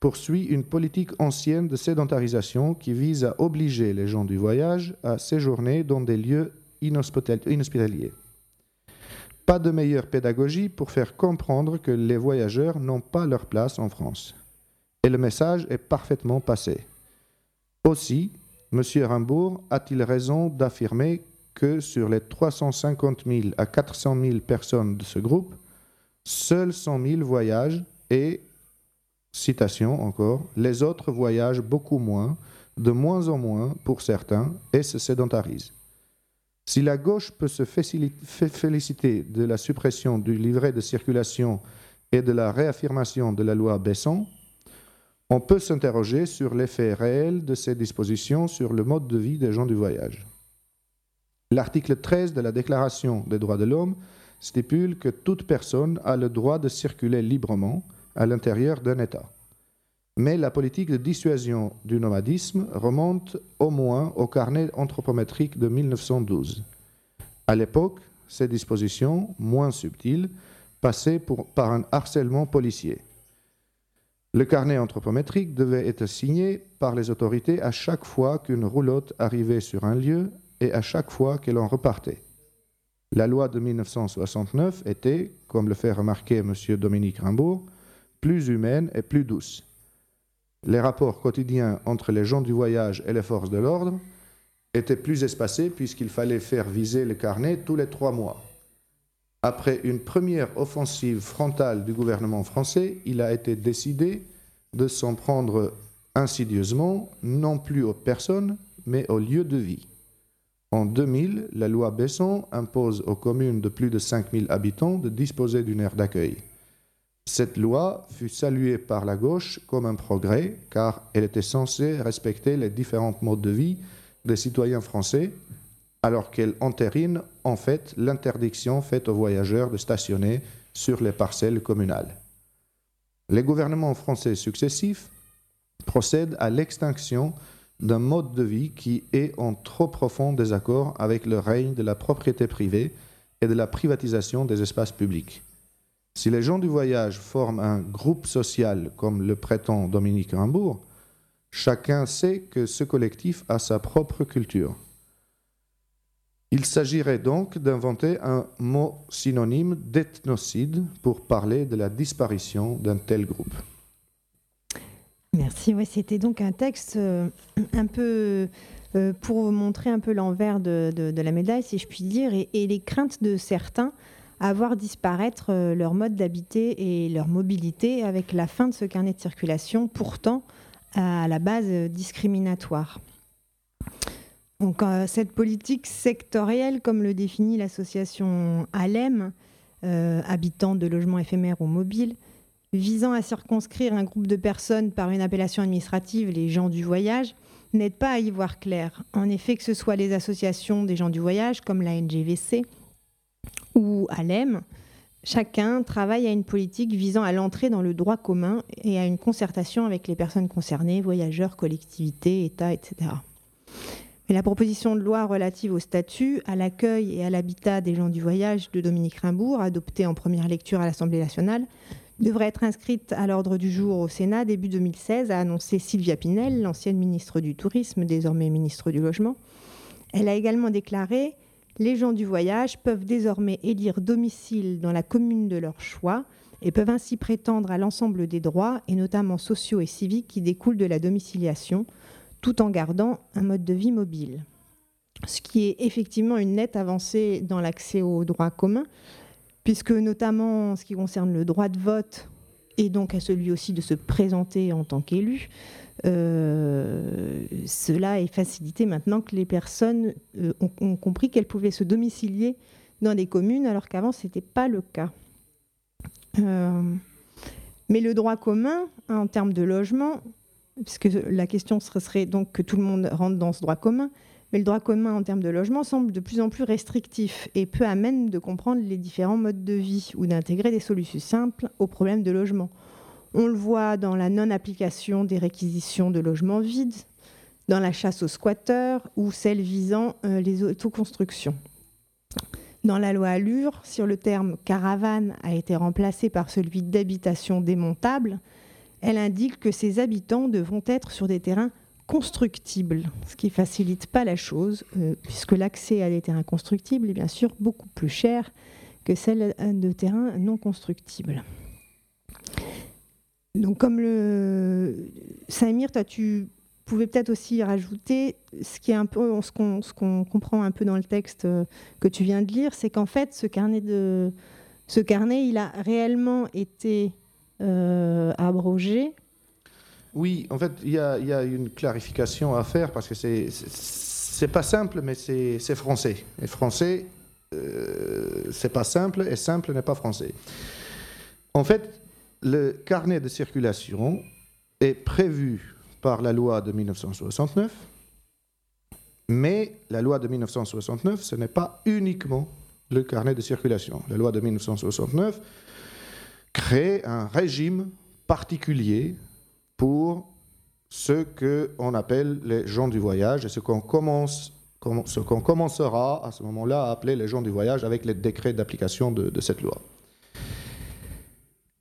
poursuit une politique ancienne de sédentarisation qui vise à obliger les gens du voyage à séjourner dans des lieux inhospitaliers. Pas de meilleure pédagogie pour faire comprendre que les voyageurs n'ont pas leur place en France. Et le message est parfaitement passé. Aussi, M. Rimbourg a-t-il raison d'affirmer que sur les 350 000 à 400 000 personnes de ce groupe, seuls 100 000 voyagent et citation encore, les autres voyagent beaucoup moins, de moins en moins pour certains, et se sédentarisent. Si la gauche peut se féliciter de la suppression du livret de circulation et de la réaffirmation de la loi Besson, on peut s'interroger sur l'effet réel de ces dispositions sur le mode de vie des gens du voyage. L'article 13 de la Déclaration des droits de l'homme stipule que toute personne a le droit de circuler librement, à l'intérieur d'un État. Mais la politique de dissuasion du nomadisme remonte au moins au carnet anthropométrique de 1912. À l'époque, ces dispositions, moins subtiles, passaient par un harcèlement policier. Le carnet anthropométrique devait être signé par les autorités à chaque fois qu'une roulotte arrivait sur un lieu et à chaque fois qu'elle en repartait. La loi de 1969 était, comme le fait remarquer M. Dominique Rimbaud, plus humaine et plus douce. Les rapports quotidiens entre les gens du voyage et les forces de l'ordre étaient plus espacés puisqu'il fallait faire viser le carnet tous les trois mois. Après une première offensive frontale du gouvernement français, il a été décidé de s'en prendre insidieusement, non plus aux personnes, mais aux lieux de vie. En 2000, la loi Besson impose aux communes de plus de 5000 habitants de disposer d'une aire d'accueil. Cette loi fut saluée par la gauche comme un progrès car elle était censée respecter les différents modes de vie des citoyens français alors qu'elle entérine en fait l'interdiction faite aux voyageurs de stationner sur les parcelles communales. Les gouvernements français successifs procèdent à l'extinction d'un mode de vie qui est en trop profond désaccord avec le règne de la propriété privée et de la privatisation des espaces publics. Si les gens du voyage forment un groupe social comme le prétend Dominique Rimbourg, chacun sait que ce collectif a sa propre culture. Il s'agirait donc d'inventer un mot synonyme d'ethnocide pour parler de la disparition d'un tel groupe. Merci. c'était donc un texte euh, un peu euh, pour montrer un peu l'envers de, la médaille, si je puis dire, et les craintes de certains à voir disparaître euh, leur mode d'habiter et leur mobilité avec la fin de ce carnet de circulation, pourtant à la base discriminatoire. Euh, cette politique sectorielle, comme le définit l'association ALEM, euh, habitants de logements éphémères ou mobiles, visant à circonscrire un groupe de personnes par une appellation administrative, les gens du voyage, n'aide pas à y voir clair. En effet, que ce soit les associations des gens du voyage, comme la NGVC, ou à l'EM, chacun travaille à une politique visant à l'entrée dans le droit commun et à une concertation avec les personnes concernées, voyageurs, collectivités, États, etc. La proposition de loi relative au statut, à l'accueil et à l'habitat des gens du voyage de Dominique Rimbourg, adoptée en première lecture à l'Assemblée nationale, devrait être inscrite à l'ordre du jour au Sénat début 2016, a annoncé Sylvia Pinel, l'ancienne ministre du Tourisme, désormais ministre du Logement. Elle a également déclaré les gens du voyage peuvent désormais élire domicile dans la commune de leur choix et peuvent ainsi prétendre à l'ensemble des droits, et notamment sociaux et civiques, qui découlent de la domiciliation, tout en gardant un mode de vie mobile. Ce qui est effectivement une nette avancée dans l'accès au droit commun, puisque notamment en ce qui concerne le droit de vote et donc à celui aussi de se présenter en tant qu'élu, euh, cela est facilité maintenant que les personnes euh, ont, compris qu'elles pouvaient se domicilier dans des communes alors qu'avant ce n'était pas le cas. Euh, mais le droit commun, en termes de logement, puisque la question serait donc que tout le monde rentre dans ce droit commun, mais le droit commun en termes de logement semble de plus en plus restrictif et peu amène de comprendre les différents modes de vie ou d'intégrer des solutions simples aux problèmes de logement. On le voit dans la non-application des réquisitions de logements vides, dans la chasse aux squatteurs ou celle visant euh, les autoconstructions. Dans la loi Allure, sur le terme caravane a été remplacé par celui d'habitation démontable, elle indique que ces habitants devront être sur des terrains constructibles, ce qui ne facilite pas la chose, euh, puisque l'accès à des terrains constructibles est bien sûr beaucoup plus cher que celle de terrains non constructibles. Donc comme le Samir, toi tu pouvais peut-être aussi rajouter ce qui est un peu ce qu'on comprend un peu dans le texte euh, que tu viens de lire, c'est qu'en fait ce carnet ce carnet il a réellement été abrogé oui, en fait, il y, a une clarification à faire parce que c'est c'est pas simple, mais c'est français. Et français, euh, c'est pas simple, et simple n'est pas français. En fait, le carnet de circulation est prévu par la loi de 1969, mais la loi de 1969, ce n'est pas uniquement le carnet de circulation. La loi de 1969 crée un régime particulier pour ce qu'on appelle les gens du voyage et ce qu'on commence ce qu'on commencera à ce moment-là à appeler les gens du voyage avec les décrets d'application de, cette loi.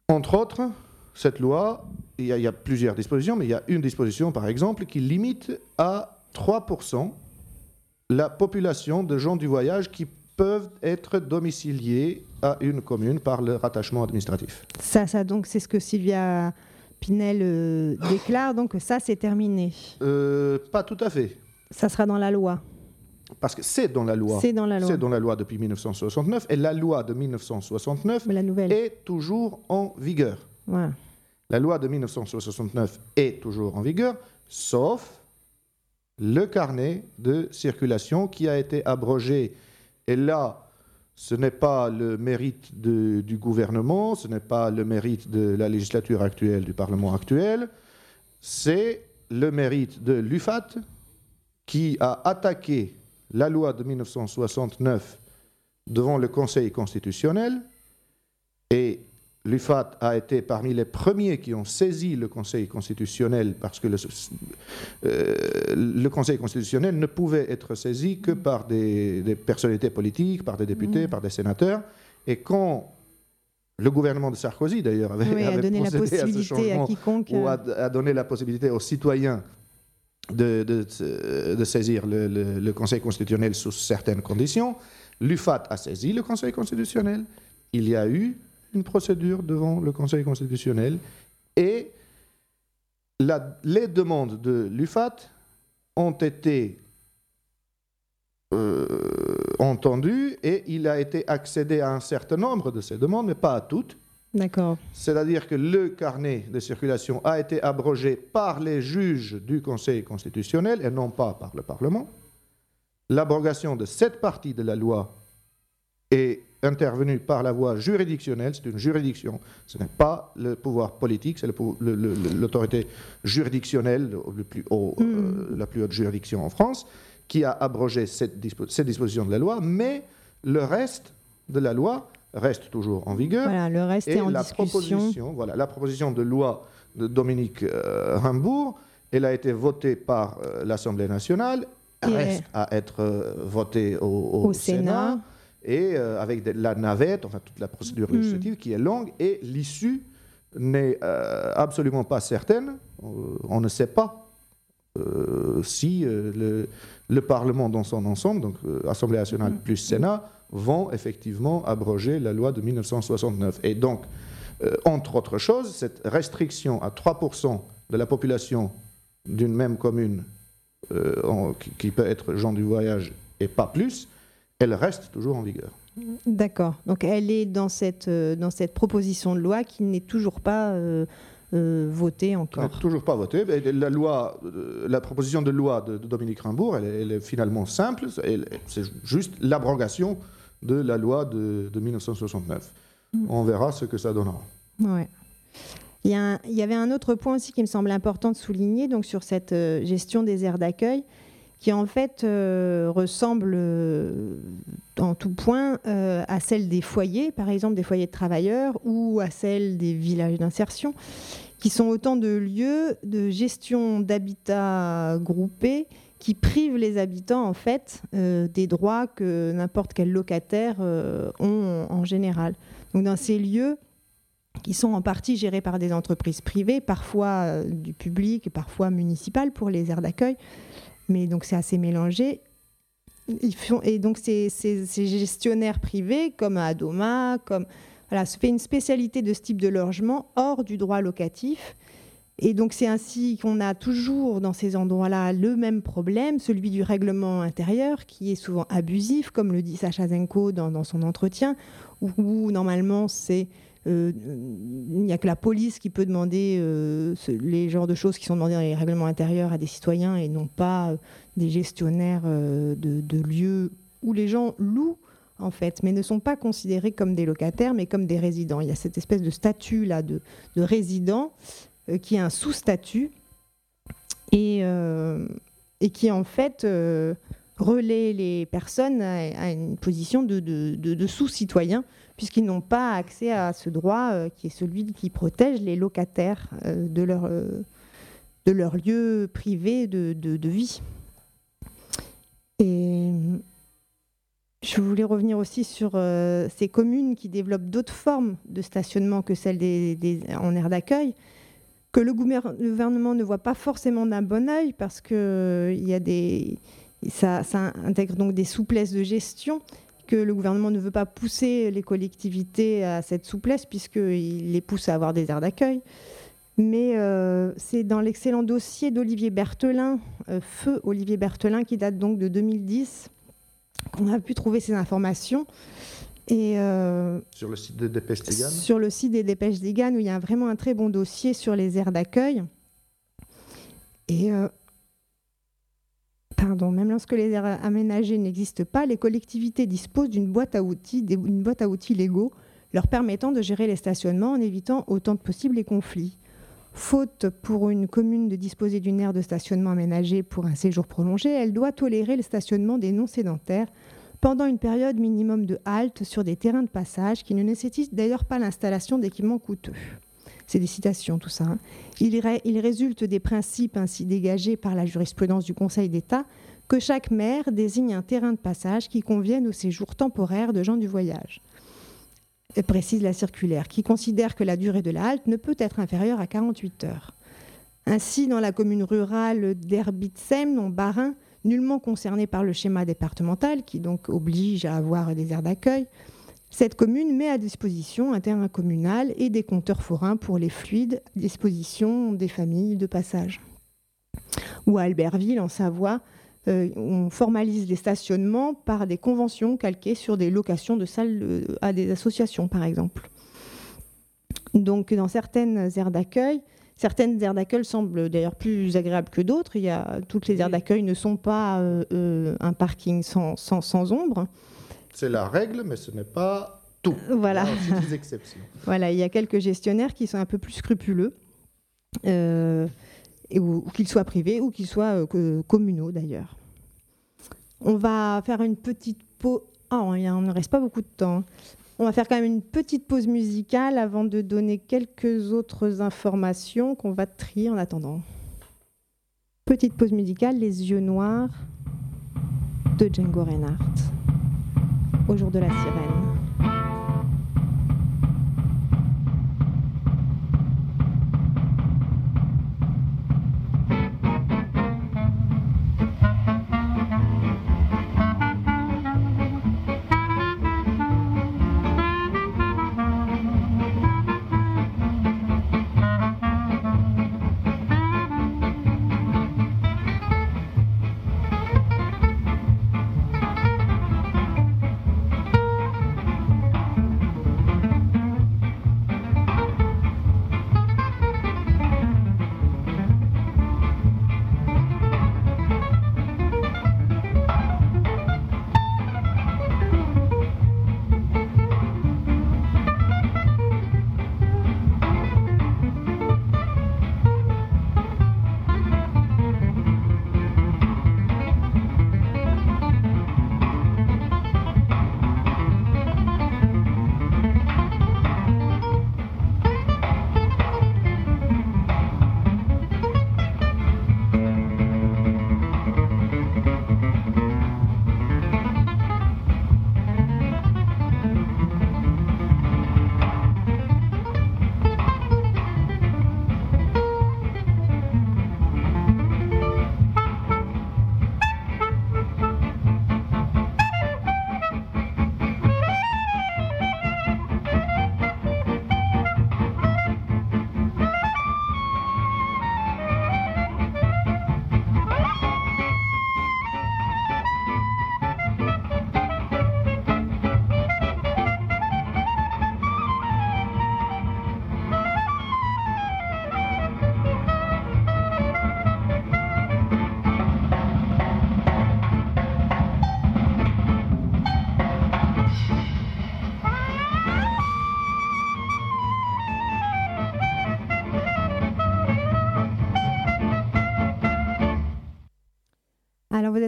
Entre autres, cette loi, il y, a, plusieurs dispositions, mais il y a une disposition, par exemple, qui limite à 3% la population de gens du voyage qui peuvent être domiciliés à une commune par le rattachement administratif. Ça, ça donc, c'est ce que Sylvia Pinel euh, déclare donc ça, c'est terminé. Euh, pas tout à fait. Ça sera dans la loi. Parce que c'est dans la loi. C'est dans la loi. C'est dans la loi depuis 1969. Et la loi de 1969 la nouvelle. est toujours en vigueur. La loi de 1969 est toujours en vigueur, sauf le carnet de circulation qui a été abrogé. Et là, ce n'est pas le mérite du gouvernement, ce n'est pas le mérite de la législature actuelle, du Parlement actuel, c'est le mérite de l'UFAT qui a attaqué la loi de 1969 devant le Conseil constitutionnel et l'UFAT a été parmi les premiers qui ont saisi le Conseil constitutionnel parce que le, euh, Conseil constitutionnel ne pouvait être saisi que par des, personnalités politiques, par des députés, mmh. par des sénateurs. Et quand le gouvernement de Sarkozy, d'ailleurs, avait, donné la possibilité à, quiconque, ou a, donné la possibilité aux citoyens de, de, saisir le, le, Conseil constitutionnel sous certaines conditions, l'UFAT a saisi le Conseil constitutionnel. Il y a eu une procédure devant le Conseil constitutionnel et les demandes de l'UFAT ont été euh, entendues et il a été accédé à un certain nombre de ces demandes, mais pas à toutes. D'accord. C'est-à-dire que le carnet de circulation a été abrogé par les juges du Conseil constitutionnel et non pas par le Parlement. L'abrogation de cette partie de la loi est intervenu par la voie juridictionnelle, c'est une juridiction, ce n'est pas le pouvoir politique, c'est l'autorité juridictionnelle, le plus haut, euh, hmm. la plus haute juridiction en France, qui a abrogé cette, disposition de la loi, mais le reste de la loi reste toujours en vigueur. Voilà, le reste est en la discussion. Proposition, voilà, la proposition de loi de Dominique euh, Rimbourg, elle a été votée par euh, l'Assemblée nationale, reste à être votée au, Sénat et euh, avec la navette, enfin toute la procédure hmm. législative qui est longue, et l'issue n'est euh, absolument pas certaine. Euh, on ne sait pas si le, le, Parlement dans son ensemble, donc Assemblée nationale hmm. plus Sénat, vont effectivement abroger la loi de 1969. Et donc, entre autres choses, cette restriction à 3% de la population d'une même commune qui, peut être gens du voyage et pas plus, elle reste toujours en vigueur. D'accord. Donc elle est dans cette, euh, dans cette proposition de loi qui n'est toujours pas votée encore. toujours pas votée. La, loi, la proposition de loi de, Dominique Rimbourg, elle, est finalement simple. C'est juste l'abrogation de la loi de, 1969. Mm. On verra ce que ça donnera. Ouais. Il y, avait un autre point aussi qui me semble important de souligner donc sur cette euh, gestion des aires d'accueil, qui en fait euh, ressemble euh, en tout point à celle des foyers, par exemple des foyers de travailleurs, ou à celle des villages d'insertion, qui sont autant de lieux de gestion d'habitat groupés qui privent les habitants en fait des droits que n'importe quel locataire ont en général. Donc dans ces lieux, qui sont en partie gérés par des entreprises privées, parfois euh, du public, parfois municipales pour les aires d'accueil. Mais donc c'est assez mélangé. Et donc ces, ces, gestionnaires privés, comme Adoma, comme voilà, se fait une spécialité de ce type de logement hors du droit locatif. Et donc c'est ainsi qu'on a toujours dans ces endroits-là le même problème, celui du règlement intérieur, qui est souvent abusif, comme le dit Sacha Zenko dans, dans son entretien, où normalement c'est euh, il n'y a que la police qui peut demander euh, les genres de choses qui sont demandées dans les règlements intérieurs à des citoyens et non pas euh, des gestionnaires de, lieux où les gens louent en fait, mais ne sont pas considérés comme des locataires, mais comme des résidents. Il y a cette espèce de statut là de, résident qui est un sous-statut et, qui en fait relaie les personnes à, une position de, de sous-citoyen puisqu'ils n'ont pas accès à ce droit euh, qui est celui qui protège les locataires euh, de, leur, euh, de leur lieu privé de, vie. Je voulais revenir aussi sur ces communes qui développent d'autres formes de stationnement que celles en aire d'accueil, que le gouvernement ne voit pas forcément d'un bon oeil parce que ça, ça, intègre donc des souplesses de gestion que le gouvernement ne veut pas pousser les collectivités à cette souplesse puisqu'il les pousse à avoir des aires d'accueil. Mais euh, c'est dans l'excellent dossier d'Olivier Berthelin, euh, Feu Olivier Berthelin, qui date donc de 2010, qu'on a pu trouver ces informations. Et, euh, sur le site des Dépêches Digan Sur le site des Dépêches Digan, où il y a vraiment un très bon dossier sur les aires d'accueil. Et Pardon, même lorsque les aires aménagées n'existent pas, les collectivités disposent d'une boîte à outils, boîte à outils légaux leur permettant de gérer les stationnements en évitant autant que possible les conflits. Faute pour une commune de disposer d'une aire de stationnement aménagée pour un séjour prolongé, elle doit tolérer le stationnement des non-sédentaires pendant une période minimum de halte sur des terrains de passage qui ne nécessitent d'ailleurs pas l'installation d'équipements coûteux. C'est des citations, tout ça. Hein. Il, résulte des principes ainsi dégagés par la jurisprudence du Conseil d'État que chaque maire désigne un terrain de passage qui convienne au séjour temporaire de gens du voyage. Et précise la circulaire, qui considère que la durée de la halte ne peut être inférieure à 48 heures. Ainsi, dans la commune rurale d'Herbitsem, en Barin, nullement concernée par le schéma départemental, qui donc oblige à avoir des aires d'accueil, cette commune met à disposition un terrain communal et des compteurs forains pour les fluides à disposition des familles de passage. Ou à Albertville, en Savoie, euh, on formalise les stationnements par des conventions calquées sur des locations de salles à des associations, par exemple. Donc, dans certaines aires d'accueil, certaines aires d'accueil semblent d'ailleurs plus agréables que d'autres. toutes les aires d'accueil ne sont pas euh, euh, un parking sans, sans ombre. C'est la règle, mais ce n'est pas tout. Voilà. Il y a des exceptions. *laughs* voilà, il y a quelques gestionnaires qui sont un peu plus scrupuleux, euh, ou, qu'ils soient privés ou qu'ils soient euh, communaux d'ailleurs. On va faire une petite pause. Oh, on ne reste pas beaucoup de temps. On va faire quand même une petite pause musicale avant de donner quelques autres informations qu'on va trier en attendant. Petite pause musicale, Les yeux noirs de Django Reinhardt au jour de la sirène.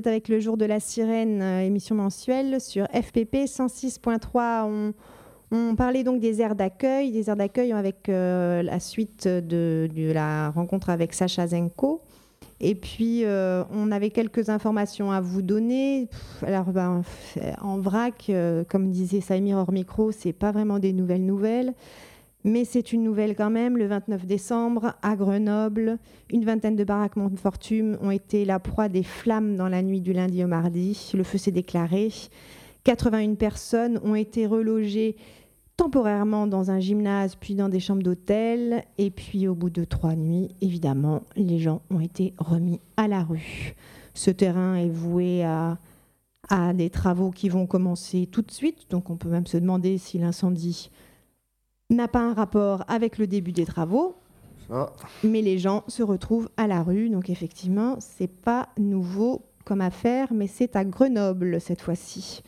Avec le jour de la sirène, euh, émission mensuelle sur FPP 106.3. On, parlait donc des aires d'accueil, des aires d'accueil avec euh, la suite de, la rencontre avec Sacha Zenko. Et puis, euh, on avait quelques informations à vous donner. Alors, ben, en vrac, comme disait Saïmir hors micro, c'est pas vraiment des nouvelles nouvelles. Mais c'est une nouvelle quand même. Le 29 décembre, à Grenoble, une vingtaine de baraques Montfortum ont été la proie des flammes dans la nuit du lundi au mardi. Le feu s'est déclaré. 81 personnes ont été relogées temporairement dans un gymnase, puis dans des chambres d'hôtel. Et puis au bout de trois nuits, évidemment, les gens ont été remis à la rue. Ce terrain est voué à, à des travaux qui vont commencer tout de suite. Donc on peut même se demander si l'incendie n'a pas un rapport avec le début des travaux. Ça, Mais les gens se retrouvent à la rue. Donc effectivement, c'est pas nouveau comme affaire, mais c'est à Grenoble cette fois-ci.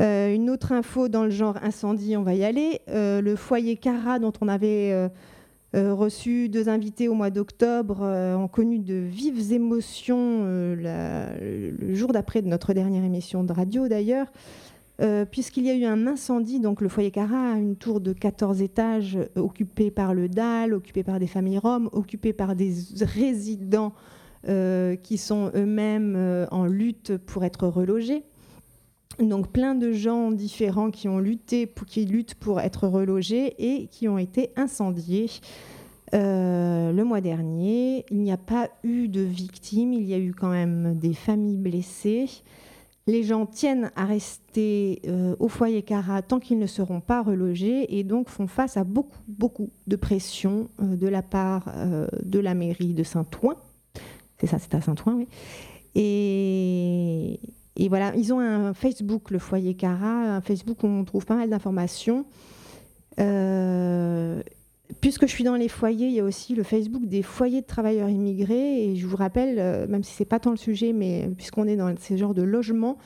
Euh, une autre info dans le genre incendie, on va y aller. Euh, le foyer Cara, dont on avait euh, reçu deux invités au mois d'octobre, ont connu de vives émotions la- le jour d'après de notre dernière émission de radio d'ailleurs. Euh, puisqu'il y a eu un incendie, donc le foyer Cara, une tour de 14 étages euh, occupée par le DAL, occupée par des familles roms, occupée par des résidents euh, qui sont eux-mêmes en lutte pour être relogés. Donc plein de gens différents qui ont lutté, qui luttent pour être relogés et qui ont été incendiés. Le mois dernier, il n'y a pas eu de victimes, il y a eu quand même des familles blessées. Les gens tiennent à rester euh, au foyer Cara tant qu'ils ne seront pas relogés et donc font face à beaucoup, beaucoup de pression euh, de la part euh, de la mairie de Saint-Ouen. C'est ça, c'est à Saint-Ouen, oui. Et, et voilà, ils ont un Facebook, le foyer Cara, un Facebook où on trouve pas mal d'informations. Puisque je suis dans les foyers, il y a aussi le Facebook des foyers de travailleurs immigrés. Et je vous rappelle, euh, même si c'est pas tant le sujet, mais puisqu'on est dans ces genres de logements,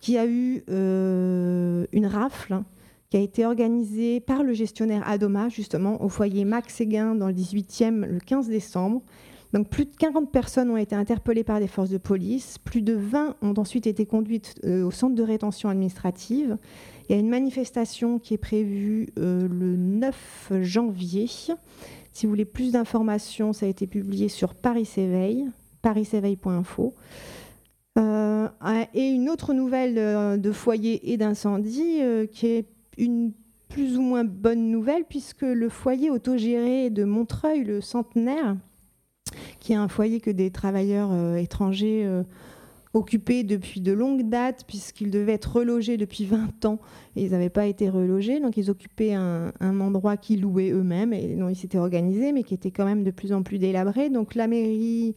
qu'il y a eu euh, une rafle hein, qui a été organisée par le gestionnaire Adoma, justement, au foyer Max Séguin dans le 18e le 15 décembre. Donc plus de 40 personnes ont été interpellées par des forces de police, plus de 20 ont ensuite été conduites euh, au centre de rétention administrative. Il y a une manifestation qui est prévue euh, le 9 janvier. Si vous voulez plus d'informations, ça a été publié sur Paris S'éveille, pariséveil.info. Euh, et une autre nouvelle euh, de foyer et d'incendie qui est une plus ou moins bonne nouvelle puisque le foyer autogéré de Montreuil, le centenaire, qui est un foyer que des travailleurs euh, étrangers euh, occupaient depuis de longues dates, puisqu'ils devaient être relogés depuis 20 ans et ils n'avaient pas été relogés. Donc ils occupaient un, endroit qu'ils louaient eux-mêmes et dont ils s'étaient organisés, mais qui était quand même de plus en plus délabré. Donc la mairie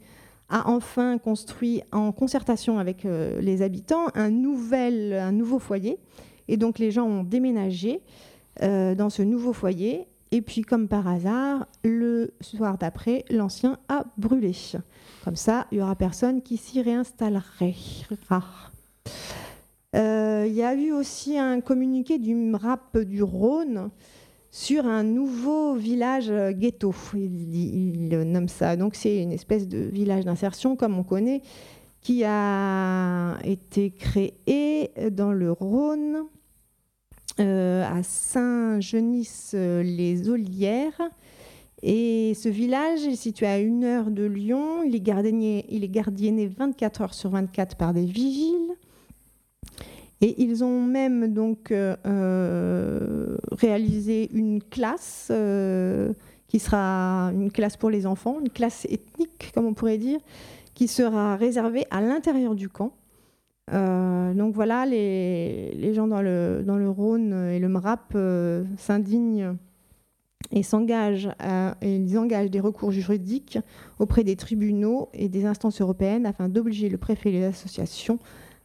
a enfin construit, en concertation avec euh, les habitants, un, nouveau foyer. Et donc les gens ont déménagé dans ce nouveau foyer. Et puis, comme par hasard, le soir d'après, l'ancien a brûlé. Comme ça, il n'y aura personne qui s'y réinstallerait. Euh, Il y a eu aussi un communiqué du MRAP du Rhône sur un nouveau village ghetto. Il, nomme ça. Donc, c'est une espèce de village d'insertion, comme on connaît, qui a été créé dans le Rhône à Saint-Genis-les-Olières. Et ce village est situé à une heure de Lyon. Il est, gardienné, il est gardienné 24 heures sur 24 par des vigiles. Et ils ont même donc euh, euh, réalisé une classe euh, qui sera une classe pour les enfants, une classe ethnique, comme on pourrait dire, qui sera réservée à l'intérieur du camp. Euh, donc voilà, les, gens dans le, dans le Rhône et le MRAP euh, s'indignent et s'engagent et ils engagent des recours juridiques auprès des tribunaux et des instances européennes afin d'obliger le préfet et les associations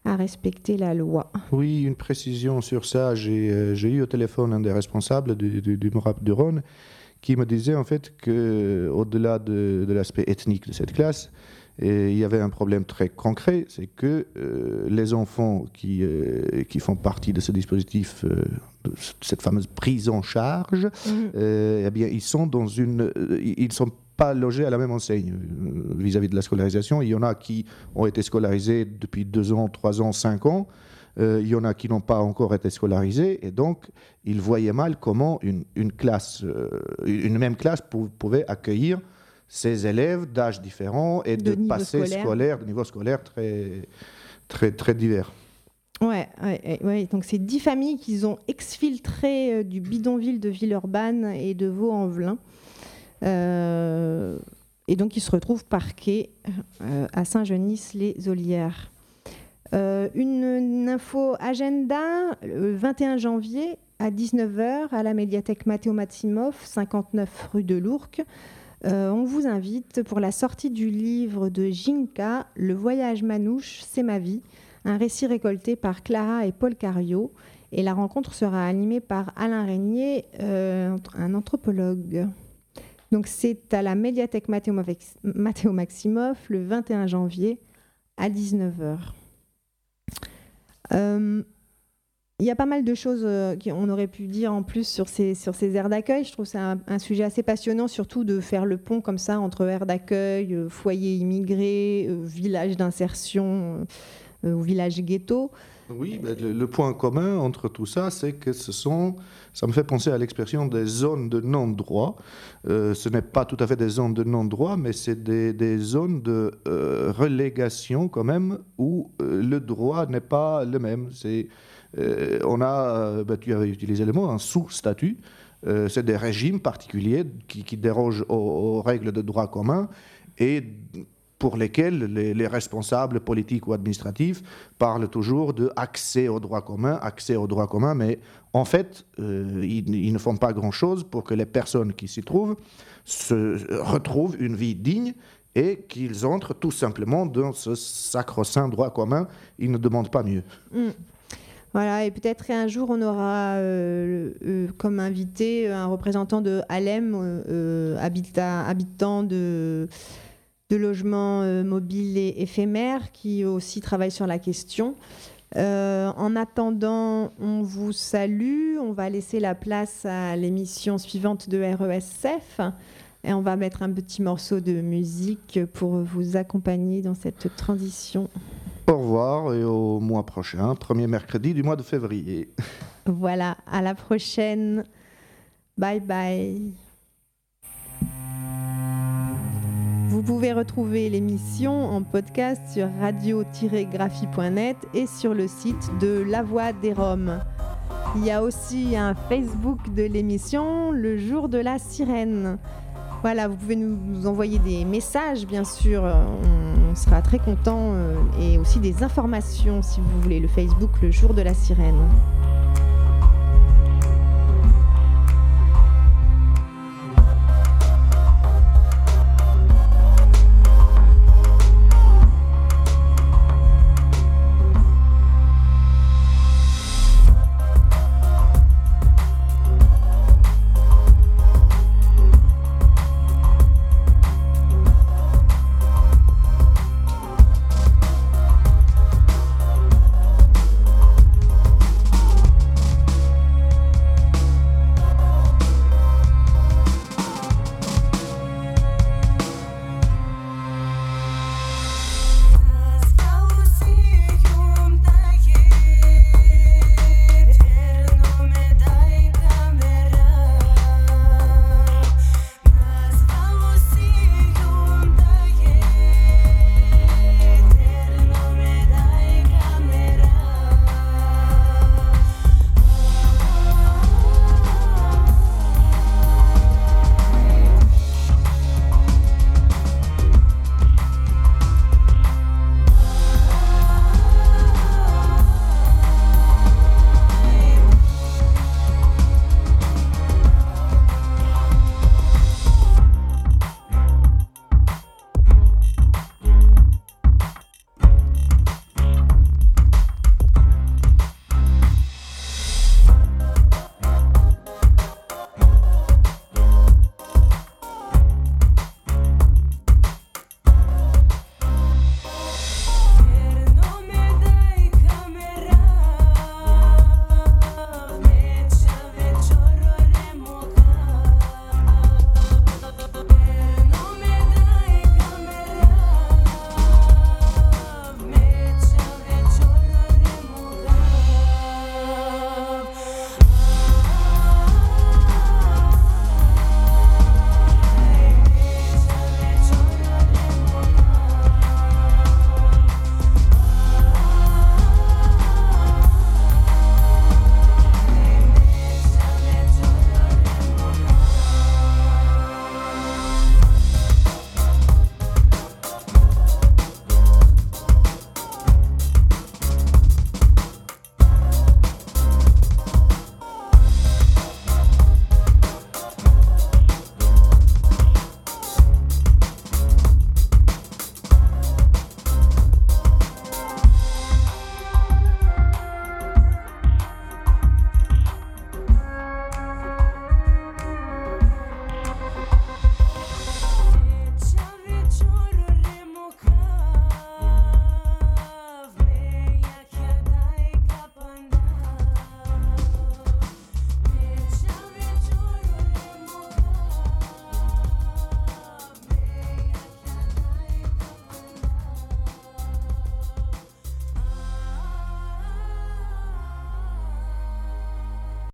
à respecter la loi. Oui, une précision sur ça. J'ai euh, eu au téléphone un des responsables du, MRAP du Rhône qui me disait en fait qu'au-delà de, de l'aspect ethnique de cette classe, et il y avait un problème très concret, c'est que euh, les enfants qui, euh, qui font partie de ce dispositif euh, cette fameuse prise en charge, euh, eh bien, ils sont dans une, ils ne sont pas logés à la même enseigne vis-à-vis de la scolarisation. Il y en a qui ont été scolarisés depuis deux ans, trois ans, cinq ans. Euh, il y en a qui n'ont pas encore été scolarisés et donc ils voyaient mal comment une, une classe, euh, une même classe pou- pouvait accueillir ces élèves d'âges différents et De de, scolaire. de niveau scolaire très, très, très divers. Ouais, ouais, ouais, donc c'est dix familles qu'ils ont exfiltrées euh, du bidonville de Villeurbanne et de Vaux-en-Velin. Euh, et donc ils se retrouvent parqués euh, à Saint-Genis-les-Olières. Euh, une, une info agenda, le 21 janvier à 19h à la médiathèque Mathéo Maximoff, 59 rue de l'Ourcq. Euh, on vous invite pour la sortie du livre de Jinka, Le voyage manouche, c'est ma vie un récit récolté par Clara et Paul Cario. Et la rencontre sera animée par Alain Régnier, euh, un anthropologue. Donc c'est à la médiathèque Mathéo, Maximoff le 21 janvier à 19h. Euh, Il y a pas mal de choses euh, qu'on aurait pu dire en plus sur ces, sur ces aires d'accueil. Je trouve que c'est un, sujet assez passionnant, surtout de faire le pont comme ça entre aires d'accueil, euh, foyers immigrés, euh, villages d'insertion ou villages ghetto. Oui, le, point commun entre tout ça, c'est que ce sont, ça me fait penser à l'expression des zones de non-droit. Ce n'est pas tout à fait des zones de non-droit, mais c'est des, des zones de relégation quand même, où le droit n'est pas le même. C'est, on a, euh, ben, tu avais utilisé le mot, un sous-statut. Euh, c'est des régimes particuliers qui, dérogent aux, règles de droit commun et pour lesquels les, les responsables politiques ou administratifs parlent toujours de accès au droit commun, accès au droit commun, mais en fait, euh, ils, ils ne font pas grand-chose pour que les personnes qui s'y trouvent se retrouvent une vie digne et qu'ils entrent tout simplement dans ce sacro-saint droit commun. Ils ne demandent pas mieux. Mm. Voilà, et peut-être un jour on aura euh, euh, comme invité un représentant de Alem, euh, euh, habita- habitant de, logements euh, mobiles et éphémères, qui aussi travaille sur la question. Euh, en attendant, on vous salue. On va laisser la place à l'émission suivante de RESF. Et on va mettre un petit morceau de musique pour vous accompagner dans cette transition. Et au mois prochain, premier mercredi du mois de février. Voilà, à la prochaine. Bye bye. Vous pouvez retrouver l'émission en podcast sur radio-graphie.net et sur le site de La Voix des Roms. Il y a aussi un Facebook de l'émission, le jour de la sirène. Voilà, vous pouvez nous, envoyer des messages, bien sûr, on sera très content et aussi des informations si vous voulez, le Facebook, le jour de la sirène.